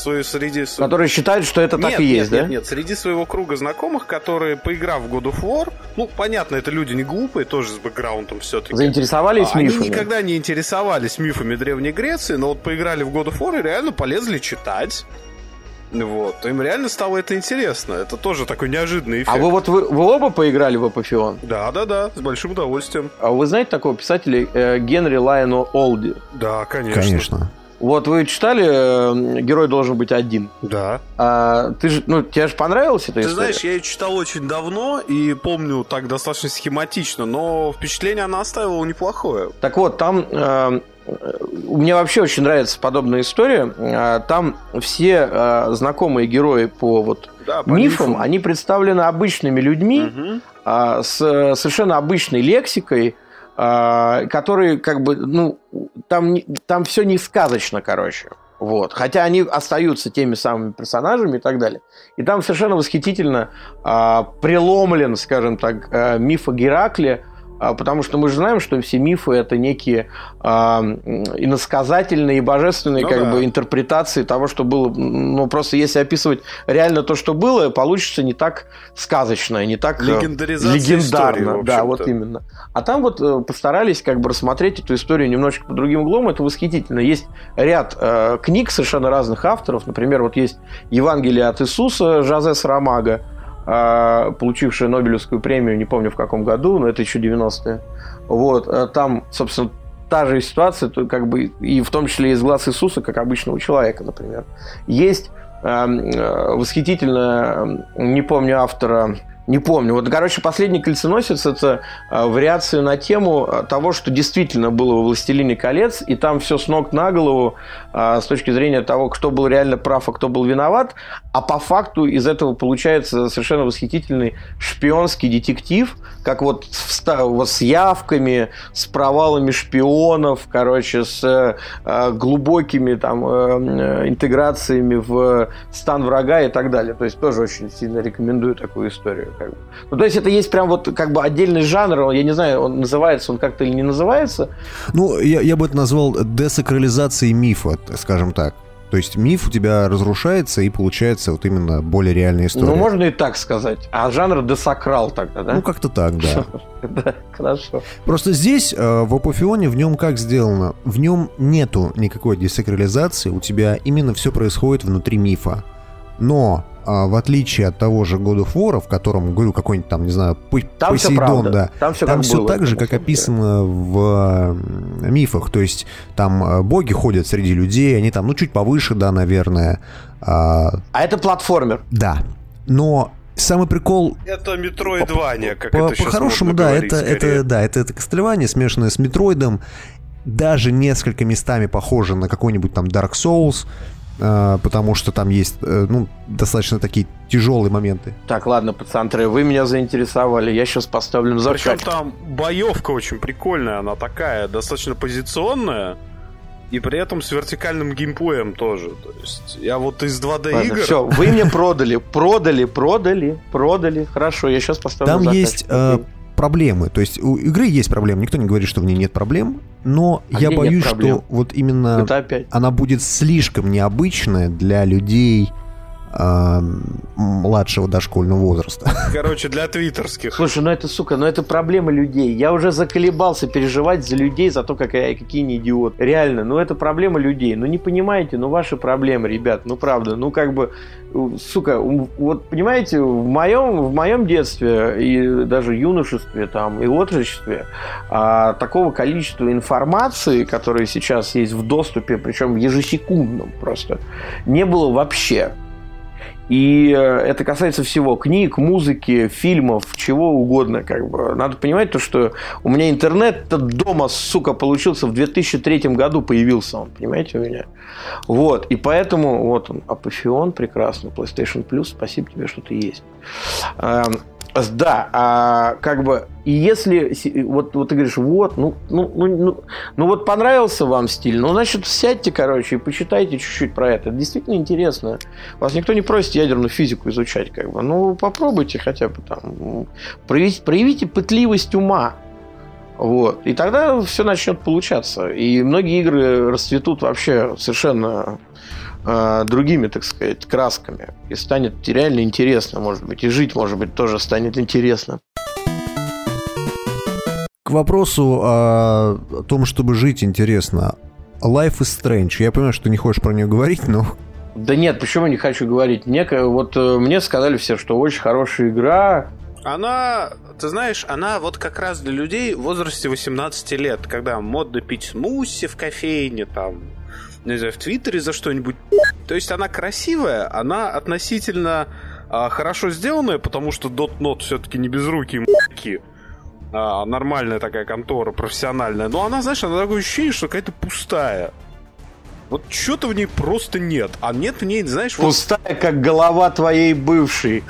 свои, среди... Которые считают, что это так нет, и нет, есть, нет, да? нет, среди своего круга знакомых, которые, поиграв в God of War, ну, понятно, это люди не глупые, тоже с бэкграундом все-таки. Заинтересовались Они мифами. никогда не интересовались мифами Древней Греции, но вот поиграли в God of War и реально полезли читать. Вот, им реально стало это интересно. Это тоже такой неожиданный эффект. А вы вот вы, вы оба поиграли в Апофеон? Да, да, да, с большим удовольствием. А вы знаете такого писателя э, Генри Лайону Олди? Да, конечно. Конечно. Вот вы читали э, «Герой должен быть один». Да. А, ты же, ну, тебе же понравилась эта Ты история? знаешь, я ее читал очень давно и помню так достаточно схематично, но впечатление она оставила неплохое. Так вот, там э, э, мне вообще очень нравится подобная история. Э, Там все э, знакомые герои по вот Да, по мифам, мифам. они представлены обычными людьми Мгм. а, с э, совершенно обычной лексикой, которые как бы, ну, там, там все не сказочно, короче. Вот. Хотя они остаются теми самыми персонажами и так далее. И там совершенно восхитительно а, преломлен, скажем так, а, миф о Геракле, а, потому что мы же знаем, что все мифы это некие а, м, иносказательные и божественные Ну как да. бы интерпретации того, что было. Ну просто если описывать реально то, что было, получится не так сказочно, не так э, Легендаризация легендарно. истории, да, вот именно. А там вот э, постарались как бы рассмотреть эту историю немножечко под другим углом. Это восхитительно. Есть ряд э, книг совершенно разных авторов. Например, вот есть Евангелие от Иисуса Жозе Сарамага, э, получившая Нобелевскую премию, не помню в каком году, но это еще 90-е. Вот, э, там, собственно, та же ситуация, то как бы, и в том числе из глаз Иисуса, как обычного человека, например. Есть э, восхитительно, не помню автора, не помню. Вот, короче, последний кольценосец это э, вариация на тему э, того, что действительно было во «Властелине колец», и там все с ног на голову э, с точки зрения того, кто был реально прав, а кто был виноват. А по факту из этого получается совершенно восхитительный шпионский детектив, как вот с явками, с провалами шпионов, короче, с э, глубокими там э, э, интеграциями в стан врага и так далее. То есть тоже очень сильно рекомендую такую историю. Как бы. Ну, то есть это есть прям вот как бы отдельный жанр, я не знаю, он называется он как-то или не называется. Ну, я, я бы это назвал десакрализацией мифа, скажем так. То есть миф у тебя разрушается, и получается вот именно более реальная история. Ну, можно и так сказать. А жанр десакрал тогда, да? Ну, как-то так, да. Да, хорошо. Просто здесь, э, в Апофеоне, в нем как сделано? В нем нету никакой десакрализации, у тебя именно все происходит внутри мифа. Но, в отличие от того же God of War, в котором, говорю, какой-нибудь там, не знаю, Там все Посейдон, правда. да, Там все там все было, так же, как описано в мифах. То есть там э, боги ходят среди людей, они там, ну, чуть повыше, да, наверное. А, А это платформер. да. Но самый прикол Это Метроидвания, как по, это по-хорошему, да, говорить, это, скорее. это, да, это, это Castlevania, смешанное с Метроидом, даже несколько местами похоже на какой-нибудь там Dark Souls. Э, потому что там есть, э, ну, достаточно такие тяжелые моменты. Так, ладно, пацаны, вы меня заинтересовали. Я сейчас поставлю на Причем там боевка очень прикольная, она такая, достаточно позиционная. И при этом с вертикальным геймплеем тоже. То есть я вот из 2D Ладно, игр... все, вы мне продали, продали, продали, продали. Хорошо, я сейчас поставлю Там есть э, проблемы. То есть у игры есть проблемы. Никто не говорит, что в ней нет проблем. Но А я боюсь, что вот именно она будет слишком необычная для людей младшего дошкольного возраста. Короче, для твиттерских. Слушай, ну это, сука, ну это проблема людей. Я уже заколебался переживать за людей, за то, какая, какие они идиоты. Реально, ну это проблема людей. Ну не понимаете, ну ваши проблемы, ребят, ну правда. Ну как бы, сука, вот понимаете, в моем, в моем детстве и даже юношестве там, и отрочестве а, такого количества информации, которая сейчас есть в доступе, причем ежесекундном просто, не было вообще. И э, это касается всего книг, музыки, фильмов, чего угодно. Как бы. Надо понимать то, что у меня интернет дома, сука, получился в 2003 году появился он, понимаете, у меня. Вот, и поэтому вот он, Апофеон, прекрасно, PlayStation Plus, спасибо тебе, что ты есть. Эм, Да, а как бы, и если, вот, вот ты говоришь, вот, ну, ну, ну, ну, ну вот понравился вам стиль, ну, значит, сядьте, короче, и почитайте чуть-чуть про это. Это действительно интересно. Вас никто не просит ядерную физику изучать, как бы. Ну, попробуйте хотя бы там. Проявите, проявите пытливость ума. Вот. И тогда все начнет получаться. И многие игры расцветут вообще совершенно э, другими, так сказать, красками. И станет реально интересно, может быть. И жить, может быть, тоже станет интересно. К вопросу о том, чтобы жить интересно. Life is Strange. Я понимаю, что ты не хочешь про нее говорить, но Да нет, почему не хочу говорить? Мне, вот э, мне сказали все, что очень хорошая игра. Она, ты знаешь, она вот как раз для людей в возрасте 18 лет, когда модно пить смуси в кофейне, там, не знаю, в Твиттере за что-нибудь. То есть она красивая, она относительно а, хорошо сделанная, потому что Dotnot все-таки не безрукие м***ки. А, нормальная такая контора, профессиональная. Но она, знаешь, она такое ощущение, что какая-то пустая. Вот что-то в ней просто нет. А нет в ней, знаешь, вот Пустая, как голова твоей бывшей.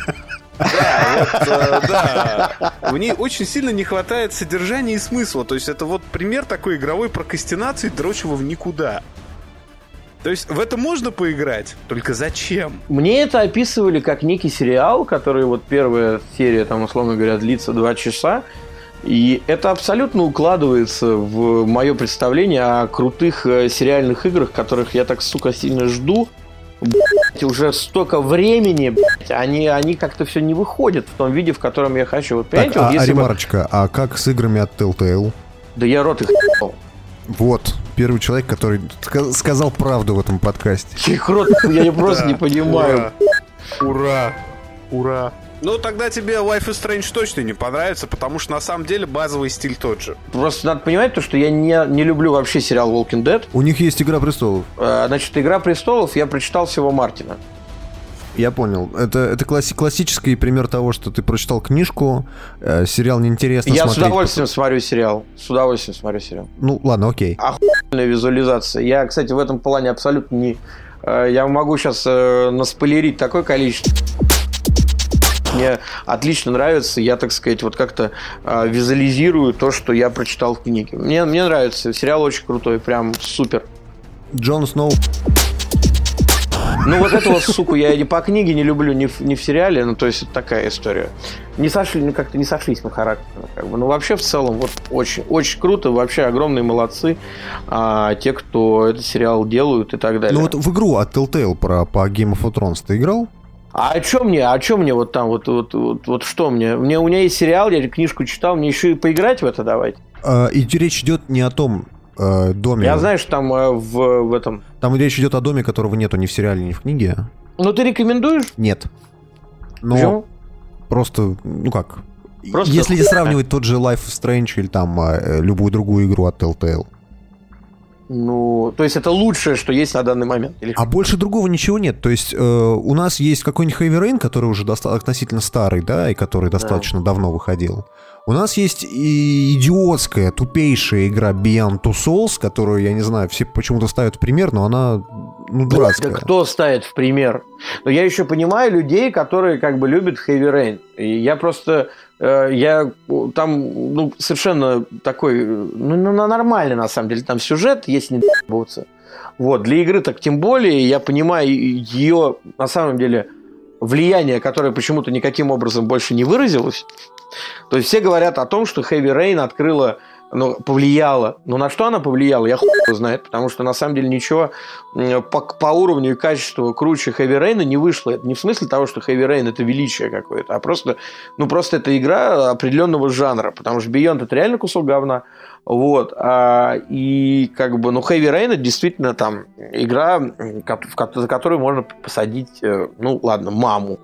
Да, вот, э, да. В ней очень сильно не хватает содержания и смысла. То есть это вот пример такой игровой прокрастинации, дрочего в никуда. То есть в это можно поиграть, только зачем? Мне это описывали как некий сериал, который вот первая серия, там, условно говоря, длится два часа. И это абсолютно укладывается в мое представление о крутых э, сериальных играх, которых я так, сука, сильно жду. Блядь, уже столько времени, блядь, они, они как-то все не выходят в том виде, в котором я хочу. Вот, Так, а, вот а если бы- ремарочка, а как с играми от Telltale? Да я рот их. Вот, первый человек, который ска- сказал правду в этом подкасте. Их рот, я просто не понимаю. Ура! Ура! Ура! Ну, тогда тебе Life is Strange точно не понравится, потому что на самом деле базовый стиль тот же. Просто надо понимать то, что я не, не люблю вообще сериал Walking Dead. У них есть Игра престолов. Э, Значит, «Игра престолов» я прочитал всего Мартина. Я понял. Это, это класси- классический пример того, что ты прочитал книжку, э, сериал неинтересно я с смотреть. удовольствием смотрю сериал. С удовольствием смотрю сериал. Ну, ладно, окей. Охуенная визуализация. Я, кстати, в этом плане абсолютно не... э, Я могу сейчас наспойлерить такое количество. Мне отлично нравится, я, так сказать, вот как-то э, визуализирую то, что я прочитал в книге. Мне, мне нравится, сериал очень крутой, прям супер. Джон Сноу. Ну, вот этого, суку, я ни по книге не люблю, ни в, ни в сериале, ну, то есть, это такая история. Не сошли, ну, как-то не сошлись мы характерно, как бы. Ну, вообще, в целом, вот, очень, очень круто, вообще, огромные молодцы а, те, кто этот сериал делают и так далее. Ну вот в игру от Telltale про, по Game of Thrones ты играл? А о чем мне, о чем мне вот там, вот, вот, вот, вот что мне? мне? У меня есть сериал, я книжку читал, мне еще и поиграть в это давайте. Э, и речь идет не о том э, доме. Я знаю, что там э, в, в этом... Там речь идет о доме, которого нету ни в сериале, ни в книге. Ну, ты рекомендуешь? Нет. Но Почему? просто, ну как... Просто Если сравнивать тот же Life is Strange или там э, любую другую игру от Telltale. Ну, то есть, это лучшее, что есть на данный момент. Или А больше другого ничего нет. То есть э, у нас есть какой-нибудь Heavy Rain, который уже доста- относительно старый, да, и который достаточно давно выходил. У нас есть и идиотская, тупейшая игра Beyond Two Souls, которую, я не знаю, все почему-то ставят в пример, но она ну, дурацкая. Да кто ставит в пример? Но я еще понимаю людей, которые как бы любят Heavy Rain. И я просто... Э, я там ну, совершенно такой... Ну, ну, нормальный, на самом деле. Там сюжет, если не д***бываться. Вот, для игры так тем более. Я понимаю ее, на самом деле, влияние, которое почему-то никаким образом больше не выразилось. То есть все говорят о том, что Heavy Rain открыла ну, повлияла. Но на что она повлияла, я хуй знает, потому что на самом деле ничего по, по уровню и качеству круче Heavy Rain не вышло. Это не в смысле того, что Heavy Rain это величие какое-то, а просто, ну, просто это игра определенного жанра, потому что Beyond это реально кусок говна. Вот. А, и как бы, ну, Heavy Rain это действительно там игра, за которую можно посадить, э, ну, ладно, маму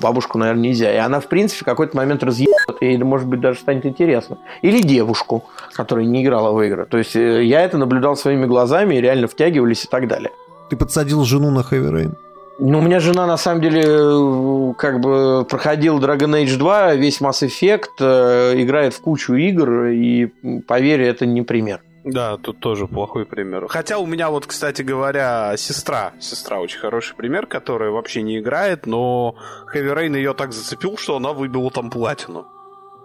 бабушку, наверное, нельзя. И она, в принципе, в какой-то момент разъебет, и, может быть, даже станет интересно. Или девушку, которая не играла в игры. То есть э, я это наблюдал своими глазами, и реально втягивались и так далее. Ты подсадил жену на Heavy Rain? Ну, у меня жена, на самом деле, э, как бы проходил Dragon Age 2, весь Mass Effect, э, играет в кучу игр, и, поверь, это не пример. Да, тут тоже плохой пример. Хотя у меня вот, кстати говоря, сестра. Сестра очень хороший пример, которая вообще не играет, но Heavy Rain ее так зацепил, что она выбила там платину.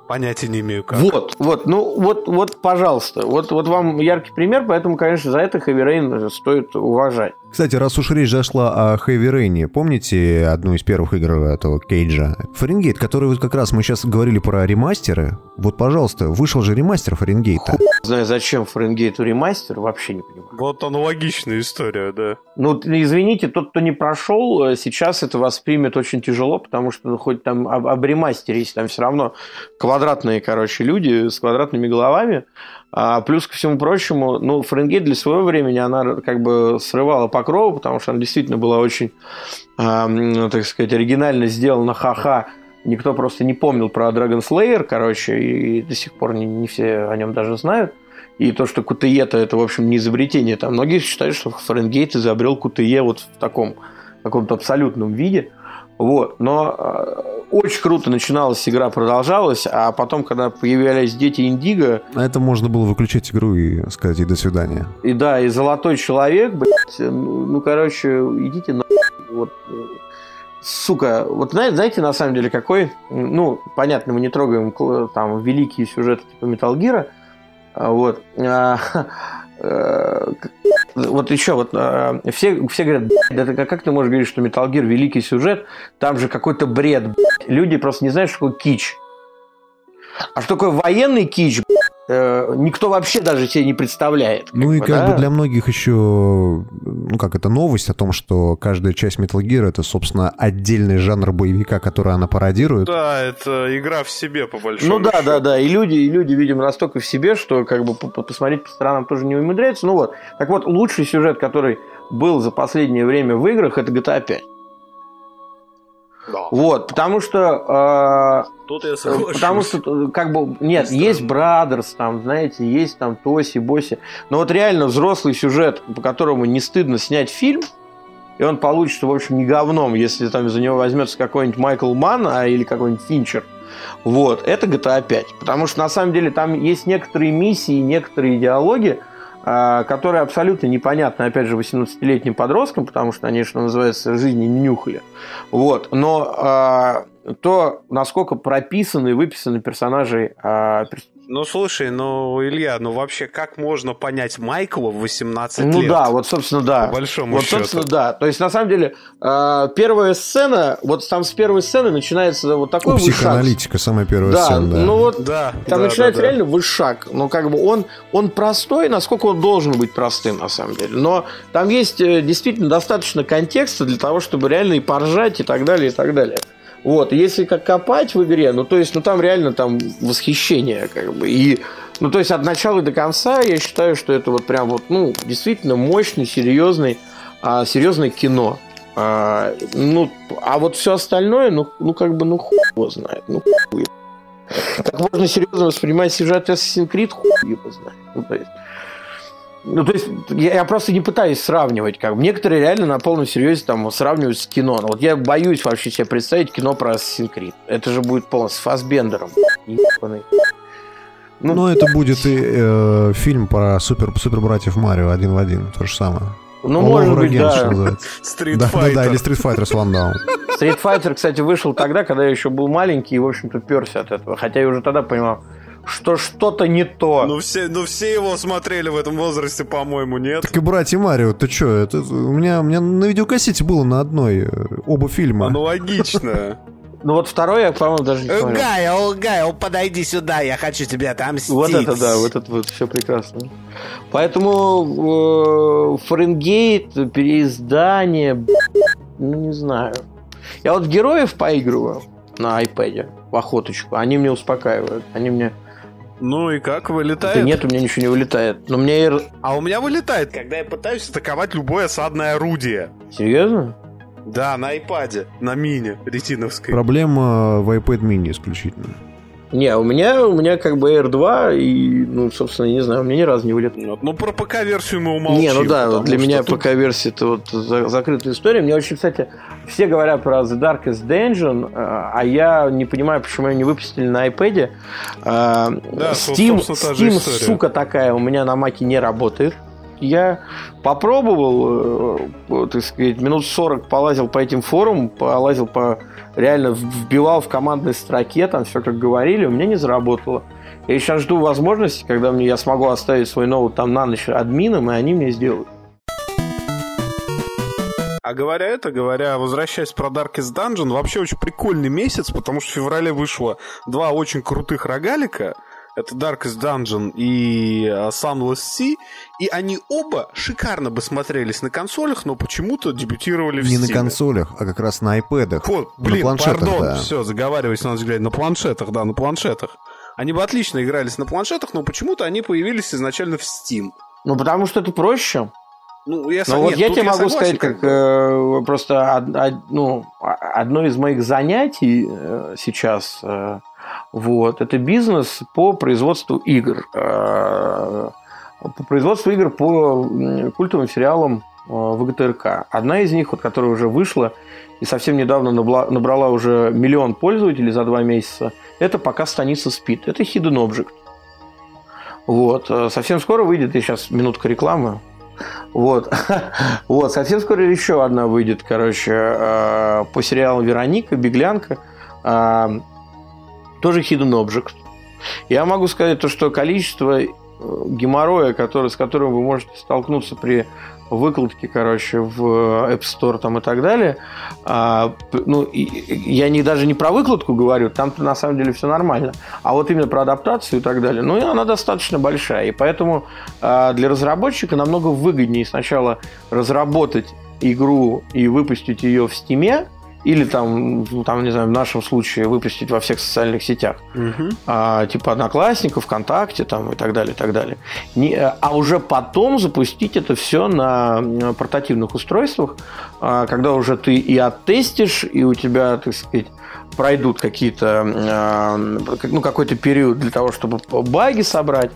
Понятия не имею как. Вот, вот, ну вот, вот, пожалуйста. Вот, вот вам яркий пример, поэтому, конечно, за это Heavy Rain стоит уважать. Кстати, раз уж речь зашла о Heavy Rain, помните одну из первых игр этого Кейджа? Фаренгейт, который вот как раз мы сейчас говорили про ремастеры. Вот, пожалуйста, вышел же ремастер Фаренгейта. Знаю, зачем Фаренгейту ремастер, вообще не понимаю. Вот аналогичная история, да. Ну, извините, тот, кто не прошел, э, сейчас это воспримет очень тяжело, потому что ну, хоть там об, об ремастере, если там все равно квадратные, короче, люди с квадратными головами, а плюс ко всему прочему, ну, Фаренгейт для своего времени, она как бы срывала покрову, потому что она действительно была очень, э, так сказать, оригинально сделана, ха-ха. Никто просто не помнил про Dragon Slayer, короче, и до сих пор не, не все о нем даже знают. И то, что Кутеета это, в общем, не изобретение. Там многие считают, что Фаренгейт изобрел Кутее вот в таком каком-то абсолютном виде – вот. Но э, очень круто начиналась игра, продолжалась, а потом, когда появлялись дети Индиго... На это можно было выключать игру и сказать ей до свидания. И да, и Золотой Человек, блядь, ну, ну короче, идите на... Вот, сука, вот знаете, знаете, на самом деле, какой... Ну, понятно, мы не трогаем там великие сюжеты типа Metal Gear, вот. Э, вот еще вот э, все, все говорят, это как, ты можешь говорить, что Metal Gear великий сюжет, там же какой-то бред. Люди просто не знают, что такое кич. А что такое военный кич, никто вообще даже себе не представляет. Ну и как да? бы для многих еще, ну как это новость о том, что каждая часть Metal Gear это, собственно, отдельный жанр боевика, который она пародирует. Да, это игра в себе, по большому Ну да, счету. да, да. И люди, и люди, видимо, настолько в себе, что как бы посмотреть по сторонам тоже не умудряются. Ну вот. Так вот, лучший сюжет, который был за последнее время в играх, это GTA 5. Да. Вот, потому что... Э, Тут я соглашусь. Потому что, как бы, нет, не есть Брадерс, там, знаете, есть там Тоси, Боси. Но вот реально взрослый сюжет, по которому не стыдно снять фильм, и он получится, в общем, не говном, если там за него возьмется какой-нибудь Майкл Манн а, или какой-нибудь Финчер. Вот, это GTA 5. Потому что, на самом деле, там есть некоторые миссии, некоторые идеологии, а, которые абсолютно непонятны, опять же, 18-летним подросткам, потому что они, что называется, жизни не нюхали. Вот. Но а, то, насколько прописаны и выписаны персонажи, а, ну, слушай, ну, Илья, ну вообще, как можно понять Майкла в 18 ну, лет? Ну да, вот, собственно, да. По большому вот, счету. собственно, да. То есть, на самом деле, э, первая сцена, вот там с первой сцены начинается вот такой ну, психоаналитика, самая первая да, сцена. Да, ну вот да, там да, начинается да, да. реально вышаг. Ну, как бы он, он простой, насколько он должен быть простым, на самом деле. Но там есть э, действительно достаточно контекста для того, чтобы реально и поржать, и так далее, и так далее. Вот, если как копать в игре, ну, то есть, ну, там реально там восхищение, как бы, и, ну, то есть, от начала до конца я считаю, что это вот прям вот, ну, действительно мощный, серьезный, а, серьезное кино. А, ну, а вот все остальное, ну, ну, как бы, ну, хуй его знает, ну, хуй. Как можно серьезно воспринимать сюжет Assassin's Creed, хуй его знает. Ну, то есть, ну, то есть, я, я просто не пытаюсь сравнивать. Как Некоторые реально на полном серьезе там сравнивают с кино. Но вот я боюсь вообще себе представить кино про Assassin's Creed. Это же будет полностью с Фасбендером. Ну, ну, это будет и э, фильм про супер, супер братьев Марио один в один. То же самое. Ну, All может быть, да. Street Да, да, да, или Street Fighter One Down. Street Fighter, кстати, вышел тогда, когда я еще был маленький и, в общем-то, перся от этого. Хотя я уже тогда понимал, что что-то не то. Ну все, ну все его смотрели в этом возрасте, по-моему, нет? Так и братья Марио, ты чё, это, у, меня, у меня на видеокассете было на одной э, оба фильма. Аналогично. Ну вот второй я, по-моему, даже не смотрел. Гайл, Гайл, подойди сюда, я хочу тебя отомстить. Вот это да, вот это вот все прекрасно. Поэтому э, Фаренгейт, переиздание, ну не знаю. Я вот героев поигрываю на iPad в охоточку. Они мне успокаивают. Они мне... Ну и как, вылетает? Да нет, у меня ничего не вылетает. Но мне... р- А у меня вылетает, когда я пытаюсь атаковать любое осадное орудие. Серьезно? Да, на айпаде, на мини ретиновской. Проблема в iPad mini исключительно. Не, у меня, у меня как бы R2, и, ну, собственно, не знаю, у меня ни разу не вылет. Вот. Ну, про ПК-версию мы умолчим. Не, ну да, для меня тут- ПК-версия это вот за- закрытая история. Мне очень, кстати, все говорят про The Darkest Dungeon, э, а я не понимаю, почему ее не выпустили на iPad. Да, Steam, Steam сука такая, у меня на Маке не работает. Я попробовал, э, вот, так сказать, минут 40 полазил по этим форумам, полазил по... Реально вбивал в командной строке, там все как говорили, у меня не заработало. Я сейчас жду возможности, когда мне, я смогу оставить свой ноут там на ночь админом, и они мне сделают. А говоря это, говоря, возвращаясь про Darkest Dungeon, вообще очень прикольный месяц, потому что в феврале вышло два очень крутых рогалика. Это Darkest Dungeon и э, Sunless Sea. И они оба шикарно бы смотрелись на консолях, но почему-то дебютировали в Не на Steam. консолях, а как раз на iPad. Вот, блин, планшетах, пардон, да. все, заговариваюсь на взгляд, на планшетах, да, на планшетах. Они бы отлично игрались на планшетах, но почему-то они появились изначально в Steam. Ну, потому что это проще. Ну, я, Ну, со- вот нет, я тебе могу согласен, сказать, как бы. э, просто од- од- ну, а- одно из моих занятий э, сейчас, э, вот, это бизнес по производству игр. Э, по производству игр по культовым сериалам э, ВГТРК. Одна из них, вот, которая уже вышла и совсем недавно набрала уже миллион пользователей за два месяца, это пока станица спит. Это Hidden Object. Вот. э, Совсем скоро выйдет, и сейчас минутка рекламы. Вот. вот. Совсем скоро еще одна выйдет, короче, по сериалу Вероника, Беглянка. Э, Тоже Hidden Object. Я могу сказать то, что количество э, геморроя, который, с которым вы можете столкнуться при выкладке, короче, в App Store там и так далее, а, ну, я не, даже не про выкладку говорю, там-то на самом деле все нормально, а вот именно про адаптацию и так далее, ну, и она достаточно большая, и поэтому а, для разработчика намного выгоднее сначала разработать игру и выпустить ее в Стиме, или там, ну, там, не знаю, в нашем случае выпустить во всех социальных сетях, Мгм. а, типа Одноклассников, ВКонтакте там, и так далее, и так далее. Не, а уже потом запустить это все на м, портативных устройствах, а, когда уже ты и оттестишь, и у тебя, так сказать, пройдут какие-то, а, ну, какой-то период для того, чтобы баги собрать,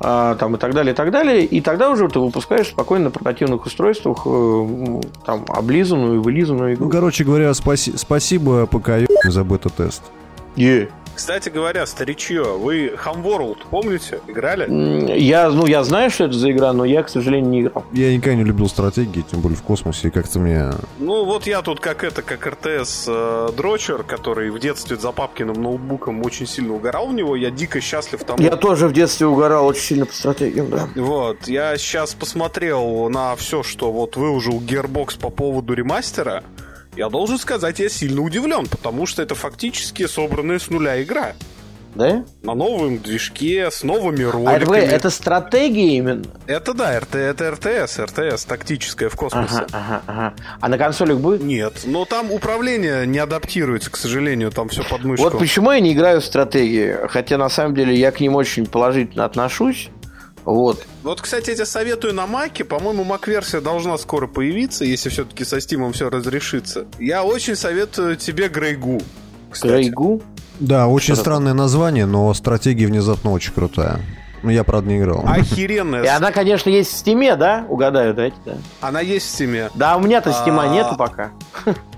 а, там, и так далее, и так далее. И тогда уже ты выпускаешь спокойно на портативных устройствах э, там, облизанную и вылизанную игру. Ну, короче говоря, спаси- спасибо ПК за бета-тест. Е. Кстати говоря, старичье, вы Homeworld помните? Играли? Я, ну, я знаю, что это за игра, но я, к сожалению, не играл. Я никогда не любил стратегии, тем более в космосе, и как-то мне... Ну, вот я тут как это, как РТС э, Дрочер, который в детстве за папкиным ноутбуком очень сильно угорал в него. Я дико счастлив тому. Я тоже в детстве угорал очень сильно по стратегиям, да. Вот, я сейчас посмотрел на все, что вот выложил Gearbox по поводу ремастера. Я должен сказать, я сильно удивлен, потому что это фактически собранная с нуля игра. Да? На новом движке, с новыми А это, роликами. погоди, это стратегия именно? Это да, РТ, это РТС, РТС, тактическая в космосе. Ага, ага, ага. А на консолях будет? Нет, но там управление не адаптируется, к сожалению, там все под мышку. Вот почему я не играю в стратегии. Хотя, на самом деле, я к ним очень положительно отношусь. Вот. Вот, кстати, я тебе советую на Маке. По-моему, Мак-версия должна скоро появиться, если все-таки со Стимом все разрешится. Я очень советую тебе Грейгу. Грейгу. Да, очень Что-то- странное название, но стратегия внезапно очень крутая. Ну, я, правда, не играл. Охеренная. И она, конечно, есть в Steam е, да? Угадаю, дайте, да? Она есть в Steam е. Да, у меня-то Steam а. нету пока.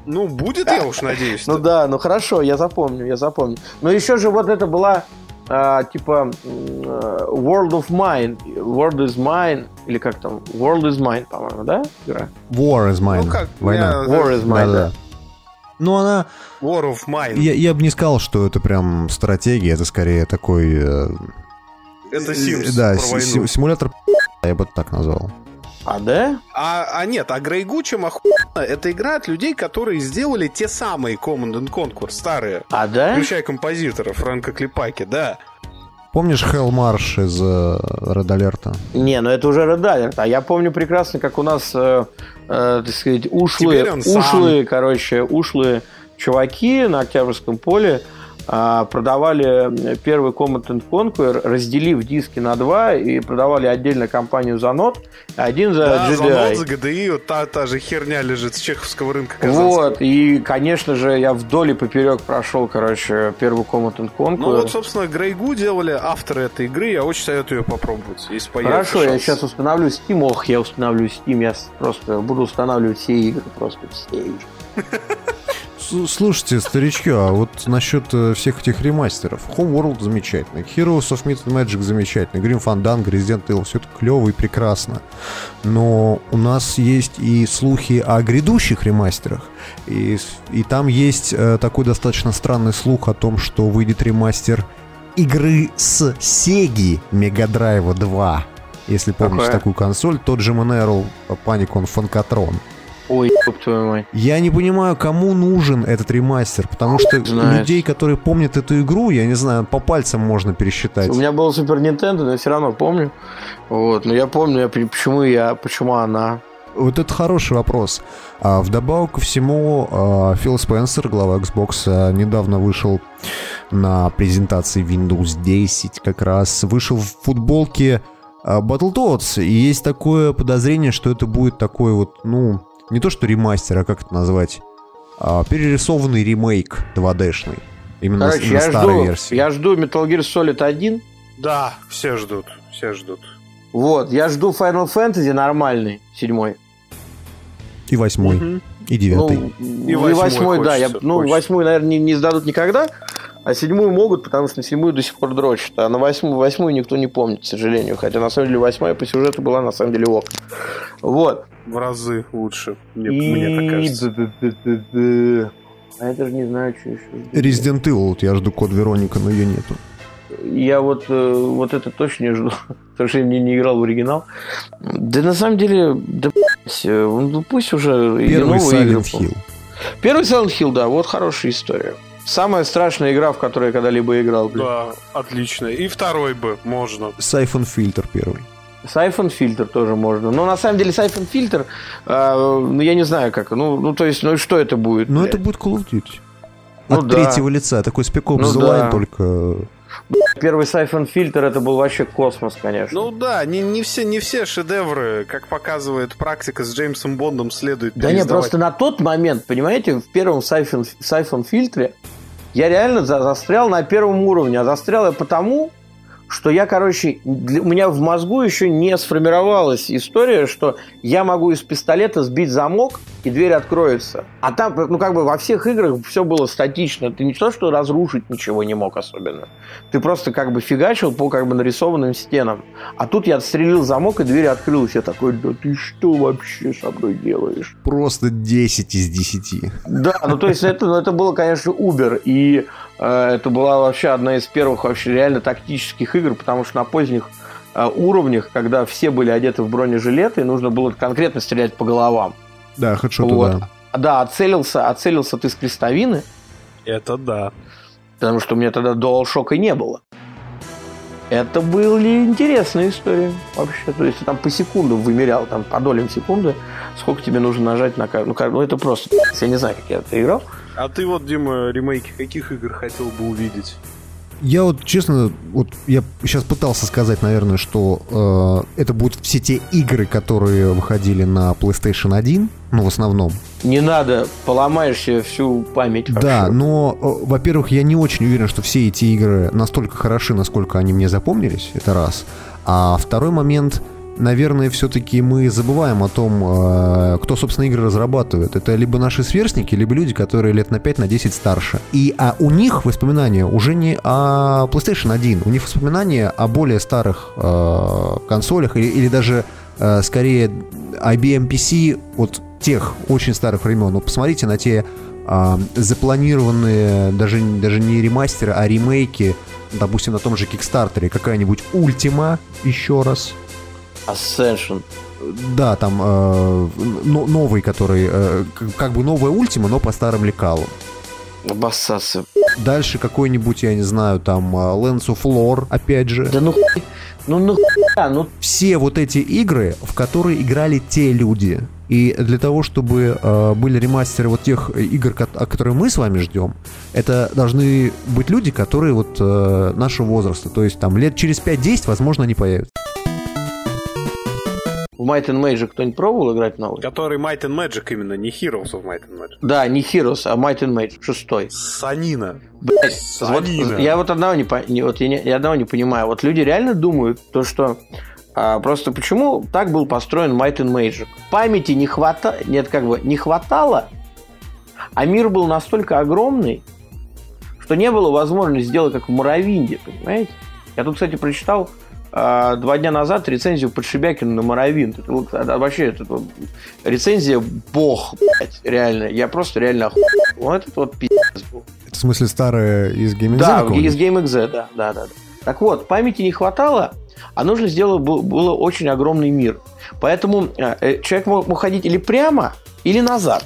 Ну, будет, я уж надеюсь. Ну да, ну хорошо, я запомню, я запомню. Но еще же вот это была а, типа World of Mine, World is Mine, или как там, World is Mine, по-моему, да, игра? War is mine. Ну как, Война. я- War is Mine, да. Ну, она... War of Mine. Я, я бы не сказал, что это прям стратегия, это скорее такой... э, Это э, Sims Да, про войну. си- симулятор я бы так назвал. А, да? А, а нет, а Грейгу чем охуенно? Это игра от людей, которые сделали те самые Command and Conquer, старые. А, да? Включая композитора Фрэнка Клипаки, да. Помнишь Hell March из э, Red Alert? Не, ну это уже Red Alert. А я помню прекрасно, как у нас, э, э, так сказать, ушлые, ушлые, короче, ушлые чуваки на Октябрьском поле а, продавали первый Command and Conquer, разделив диски на два и продавали отдельно компанию за нот, один за Да, за GDI. нот, за GDI, вот та, та же херня лежит с чеховского рынка казанского. Вот, и, конечно же, я вдоль и поперек прошел, короче, первый Command and Conquer. Ну вот, собственно, Грейгу делали авторы этой игры, я очень советую ее попробовать, если появится Хорошо, я шанс. сейчас установлю Steam. Ох, я установлю Steam. Я просто буду устанавливать все игры. Просто все игры. Слушайте, старички, а вот насчет э, всех этих ремастеров. Homeworld замечательный, Heroes of Myth and Magic замечательный, Grim Fandango, Resident Evil, все это клево и прекрасно. Но у нас есть и слухи о грядущих ремастерах. И, и там есть э, такой достаточно странный слух о том, что выйдет ремастер игры с Sega Mega Drive 2. Если помните такую консоль, тот же Monero Panic on Funkatron. Ой, ёб твою мать. Я не понимаю, кому нужен этот ремастер, потому что Знаешь. людей, которые помнят эту игру, я не знаю, по пальцам можно пересчитать. У меня был Супер Nintendo, но я все равно помню. Вот, но я помню, я, почему я, почему она. Вот это хороший вопрос. А, вдобавок ко всему, а, Фил Спенсер, глава Xbox, а, недавно вышел на презентации Windows 10 как раз. Вышел в футболке а, Battletoads. И есть такое подозрение, что это будет такой вот, ну, не то что ремастер, а как это назвать? А, перерисованный ремейк 2D-шный. Именно, Короче, именно я старой жду, версии. я жду Metal Gear Solid 1. Да, все ждут, все ждут. Вот, я жду Final Fantasy нормальный, седьмой. И восьмой, Мгм. и девятый. Ну, И и восьмой, восьмой да. Я, хочется, ну, хочется. восьмой, наверное, не, не сдадут никогда, а седьмую могут, потому что на седьмую до сих пор дрочат. А на восьмую, восьмую никто не помнит, к сожалению. Хотя, на самом деле, восьмая по сюжету была, на самом деле, ок. Вот. В разы лучше, мне, И... мне так кажется. А я даже не знаю, что еще. Resident Evil, вот я жду код Вероника, но ее нету. Я вот, э, вот это точно не жду, потому что я не, не играл в оригинал. Да на самом деле, да э, ну пусть уже и Первый новые игры. Silent Hill. Первый Silent Hill, да, вот хорошая история. Самая страшная игра, в которой я когда-либо играл. блин. Да, отлично. И второй бы можно. Siphon Filter первый. Сайфон фильтр тоже можно. Но на самом деле сайфон фильтр, э, ну я не знаю как. Ну, ну то есть, ну что это будет? Но блядь? это будет Call of Duty. Ну От да. третьего лица. Такой Ops Ну да. Только... Первый сайфон фильтр это был вообще космос, конечно. Ну да, не, не, все, не все шедевры, как показывает практика с Джеймсом Бондом, следует Да нет, просто на тот момент, понимаете, в первом сайфон, сайфон фильтре я реально за- застрял на первом уровне. А застрял я потому, что я, короче, для- у меня в мозгу еще не сформировалась история, что я могу из пистолета сбить замок, и дверь откроется. А там, ну, как бы во всех играх все было статично. Ты не то, что разрушить ничего не мог особенно. Ты просто как бы фигачил по как бы нарисованным стенам. А тут я отстрелил замок, и дверь открылась. Я такой, да ты что вообще со мной делаешь? Просто 10 из 10. Да, ну то есть это, ну, это было, конечно, Uber, и это была вообще одна из первых вообще реально тактических игр, потому что на поздних э, уровнях, когда все были одеты в бронежилеты, и нужно было конкретно стрелять по головам. Да, хедшоты, Вот. да. Да, отцелился, отцелился ты с крестовины, Это да. потому что у меня тогда DualShock и не было. Это были интересная история вообще. То есть ты там по секунду вымерял, там по долям секунды, сколько тебе нужно нажать на. Ну, как- ну, это просто... Я не знаю, как я это играл. А ты вот, Дима, ремейки каких игр хотел бы увидеть? Я вот, честно, вот я сейчас пытался сказать, наверное, что э, это будут все те игры, которые выходили на PlayStation 1, ну, в основном. Не надо, поломаешь себе всю память. Да, вообще. но, э, во-первых, я не очень уверен, что все эти игры настолько хороши, насколько они мне запомнились, это раз. А второй момент, наверное, все-таки мы забываем о том, э, кто, собственно, игры разрабатывает. Это либо наши сверстники, либо люди, которые лет на 5, на 10 старше. И а у них воспоминания уже не о PlayStation 1, у них воспоминания о более старых э, консолях или, или даже э, скорее IBM PC от тех очень старых времен. Ну, посмотрите на те э, запланированные даже, даже не ремастеры, а ремейки, допустим, на том же Кикстартере, какая-нибудь Ультима еще раз. Ascension. Да, там э, новый, который э, как бы новая Ультима, но по старым лекалам. Обоссаться. Дальше какой-нибудь, я не знаю, там Lens of Lore, опять же. Да ну ну, ну, ну. Все вот эти игры, в которые играли те люди. И для того, чтобы э, были ремастеры вот тех игр, о которых мы с вами ждем, это должны быть люди, которые вот э, нашего возраста. То есть там лет через 5-10, возможно, они появятся. В Might and Magic кто-нибудь пробовал играть новый? Который Might and Magic именно, не Heroes of Might and Magic. Да, не Heroes, а Might and Magic, шестой. Санина. Блять, вот, я вот одного не, не, вот я, не, я одного не понимаю. Вот люди реально думают, то, что а, просто почему так был построен Might and Magic? Памяти не хватало, нет, как бы не хватало, а мир был настолько огромный, что не было возможности сделать как в Моровинде, понимаете? Я тут, кстати, прочитал два дня назад рецензию Подшибякина на Моровин. Это, вот, это, вообще, это, рецензия бог, блядь, реально. Я просто реально охуел. Вот этот вот пиздец был. Это в смысле старая из GameXZ? Да, из GameXZ, да, да, да. Так вот, памяти не хватало, а нужно сделать было очень огромный мир. Поэтому э, э, человек мог, мог ходить или прямо, или назад.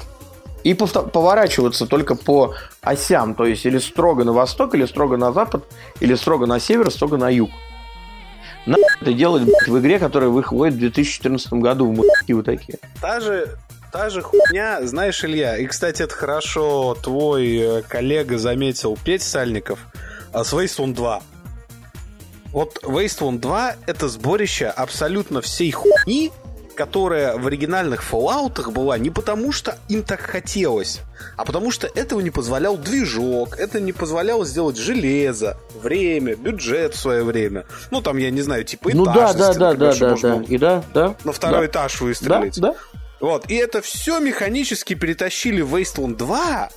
И поворачиваться только по осям, то есть или строго на восток, или строго на запад, или строго на север, строго на юг. Надо это делать блядь, в игре, которая выходит в 2014 году. Мужики вот такие. Та же, та же хуйня, знаешь, Илья, и, кстати, это хорошо твой э, коллега заметил, Петь Сальников, а с Wasteland 2. Вот Wasteland 2 это сборище абсолютно всей хуйни, которая в оригинальных Fallout была не потому, что им так хотелось, а потому что этого не позволял движок, это не позволяло сделать железо, время, бюджет в свое время. Ну, там, я не знаю, типа ну, этаж. Ну, да, да, да, да, да, да. И да, да. На второй да. этаж выстрелить. Да, да. Вот, и это все механически перетащили в Wasteland 2,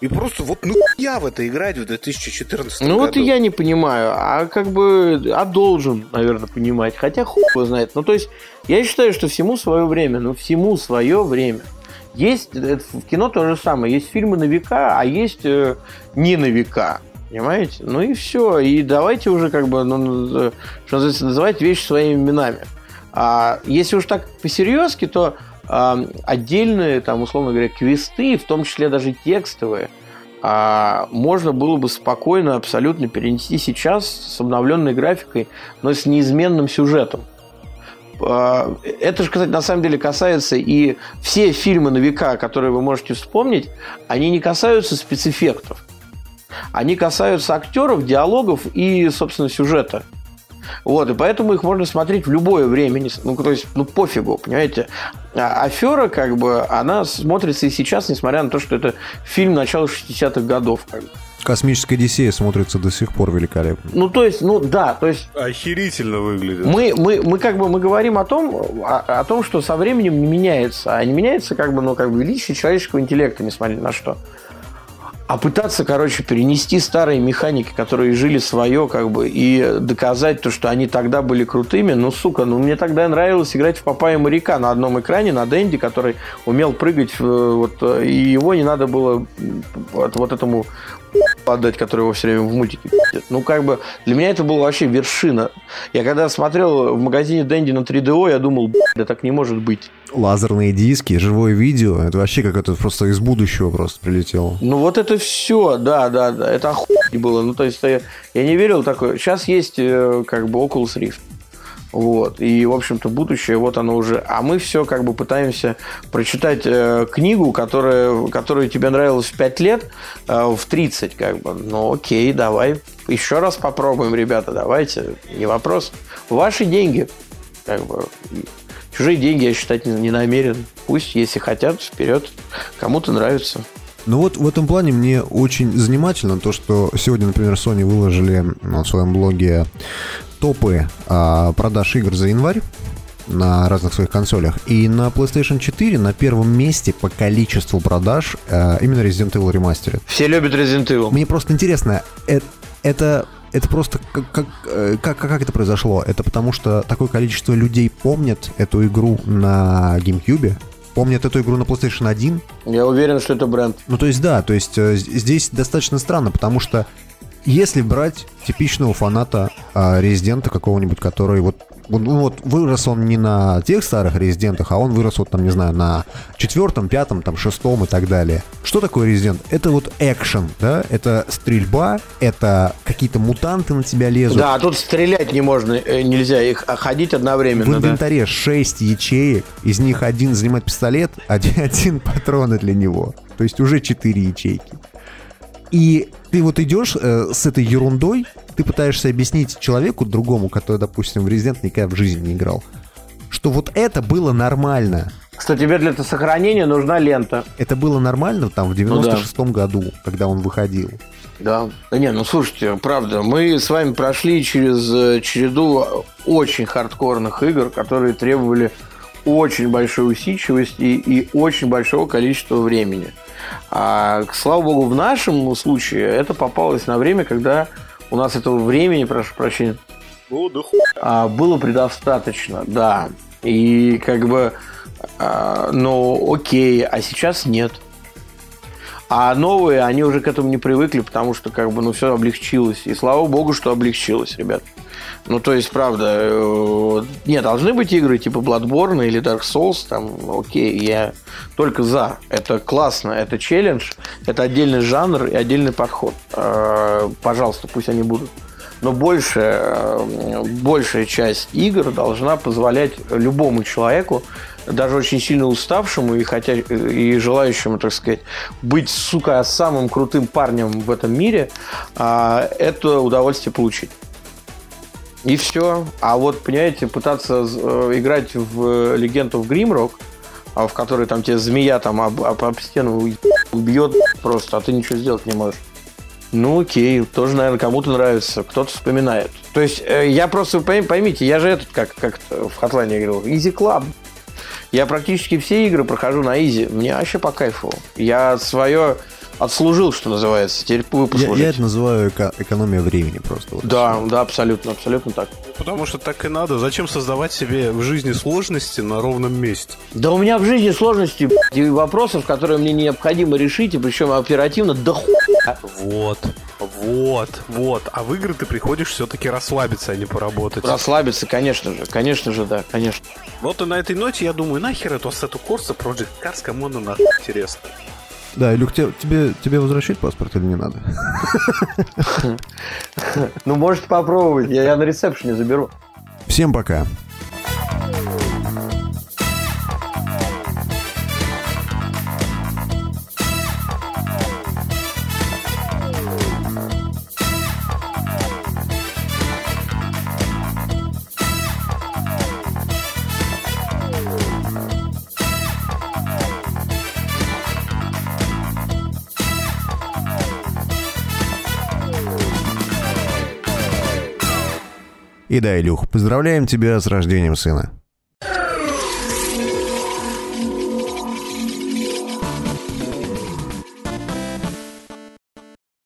и просто вот ну я в это играть в 2014 Ну году. вот и я не понимаю, а как бы, а должен, наверное, понимать, хотя хуй его знает. Ну то есть, я считаю, что всему свое время, ну всему свое время. Есть, в кино то же самое, есть фильмы на века, а есть э, не на века. Понимаете? Ну и все. И давайте уже как бы, ну, ну что называется, называть вещи своими именами. А если уж так по-серьезки, то отдельные, там, условно говоря, квесты, в том числе даже текстовые, а, можно было бы спокойно абсолютно перенести сейчас с обновленной графикой, но с неизменным сюжетом. А, это же, кстати, на самом деле касается и все фильмы на века, которые вы можете вспомнить, они не касаются спецэффектов. Они касаются актеров, диалогов и, собственно, сюжета. Вот, и поэтому их можно смотреть в любое время. Ну, то есть, ну, пофигу, понимаете. А афера, как бы, она смотрится и сейчас, несмотря на то, что это фильм начала 60-х годов. Как бы. Космическая Одиссея смотрится до сих пор великолепно. Ну, то есть, ну да, то есть... Охерительно выглядит. Мы, мы, мы как бы мы говорим о том, о, о том, что со временем не меняется. А не меняется как бы, ну, как бы величие человеческого интеллекта, несмотря на что. А пытаться, короче, перенести старые механики, которые жили свое, как бы, и доказать то, что они тогда были крутыми, ну, сука, ну, мне тогда нравилось играть в Папая моряка на одном экране, на Дэнди, который умел прыгать, вот, и его не надо было вот, вот этому отдать, который его все время в мультике пиздит. Ну, как бы, для меня это была вообще вершина. Я когда смотрел в магазине Дэнди на 3DO, я думал, да так не может быть. Лазерные диски, живое видео, это вообще как это просто из будущего просто прилетело. Ну, вот это все, да, да, да, это охуенно было. Ну, то есть, я, я не верил такое. Сейчас есть, э, как бы, Oculus Rift. Вот. И, в общем-то, будущее, вот оно уже. А мы все как бы пытаемся прочитать э, книгу, которая, которая тебе нравилась в 5 лет, э, в 30, как бы. Ну, окей, давай. Еще раз попробуем, ребята, давайте. Не вопрос. Ваши деньги. Как бы. Чужие деньги я считать не, не намерен. Пусть, если хотят, вперед. Кому-то нравится. Ну вот в этом плане мне очень занимательно то, что сегодня, например, Sony выложили на своем блоге топы а, продаж игр за январь. на разных своих консолях. И на PlayStation 4 на первом месте по количеству продаж э, именно Resident Evil Remastered. Все любят Resident Evil. Мне просто интересно, э, это это просто как, как, э, как, как это произошло? Это потому что такое количество людей помнят эту игру на GameCube, помнят эту игру на PlayStation 1. Я уверен, что это бренд. Ну, то есть, да, то есть э, здесь достаточно странно, потому что если брать типичного фаната э, резидента какого-нибудь, который вот ну, вот вырос он не на тех старых резидентах, а он вырос вот там, не знаю, на четвертом, пятом, там, шестом и так далее. Что такое резидент? Это вот экшен, да? Это стрельба, это какие-то мутанты на тебя лезут. Да, а тут стрелять не можно, э, нельзя их а ходить одновременно. В инвентаре да? 6 ячеек, из них один занимает пистолет, один, один патроны для него. То есть уже 4 ячейки. И ты вот идешь э, с этой ерундой, ты пытаешься объяснить человеку другому, который, допустим, в Resident никогда в жизни не играл, что вот это было нормально. Что тебе для сохранения нужна лента. Это было нормально там в 96-м ну, да. году, когда он выходил. Да. Да не, ну слушайте, правда, мы с вами прошли через э, череду очень хардкорных игр, которые требовали очень большой усидчивости и очень большого количества времени. А, слава богу, в нашем случае это попалось на время, когда у нас этого времени, прошу прощения, ну, да а, было предостаточно, да. И как бы, а, ну, окей, а сейчас нет. А новые, они уже к этому не привыкли, потому что как бы, ну, все облегчилось. И слава богу, что облегчилось, ребят. Ну, то есть, правда, э, не, должны быть игры типа Bloodborne или Dark Souls, там, окей, я только за. Это классно, это челлендж, это отдельный жанр и отдельный подход. Э, пожалуйста, пусть они будут. Но большая, э, большая часть игр должна позволять любому человеку, даже очень сильно уставшему и, хотя, и желающему, так сказать, быть, сука, самым крутым парнем в этом мире, это удовольствие получить. И все. А вот, понимаете, пытаться э, играть в Легенду в Гримрок, в которой там тебе змея там об, об, об стену убьет просто, а ты ничего сделать не можешь. Ну окей, тоже, наверное, кому-то нравится, кто-то вспоминает. То есть, э, я просто, поймите, я же этот, как, как в Хатлане играл, Easy Club. Я практически все игры прохожу на изи. Мне вообще по кайфу. Я свое отслужил, что называется. Теперь вы послужите. Я, я это называю эко- экономия времени просто. Вот да, да, абсолютно, абсолютно так. Потому что так и надо. Зачем создавать себе в жизни сложности на ровном месте? Да у меня в жизни сложности и вопросов, которые мне необходимо решить, и причем оперативно, да хуя. Вот, вот, вот. А в игры ты приходишь все-таки расслабиться, а не поработать. Расслабиться, конечно же, конечно же, да, конечно. Вот и на этой ноте я думаю, нахер эту Assetto Corsa Project Cars, кому она нахуй интересно. Да, Илюх, тебе, тебе, тебе возвращать паспорт или не надо? Ну, можете попробовать. Я, я на ресепшене заберу. Всем пока. И да, Илюх, поздравляем тебя с рождением сына.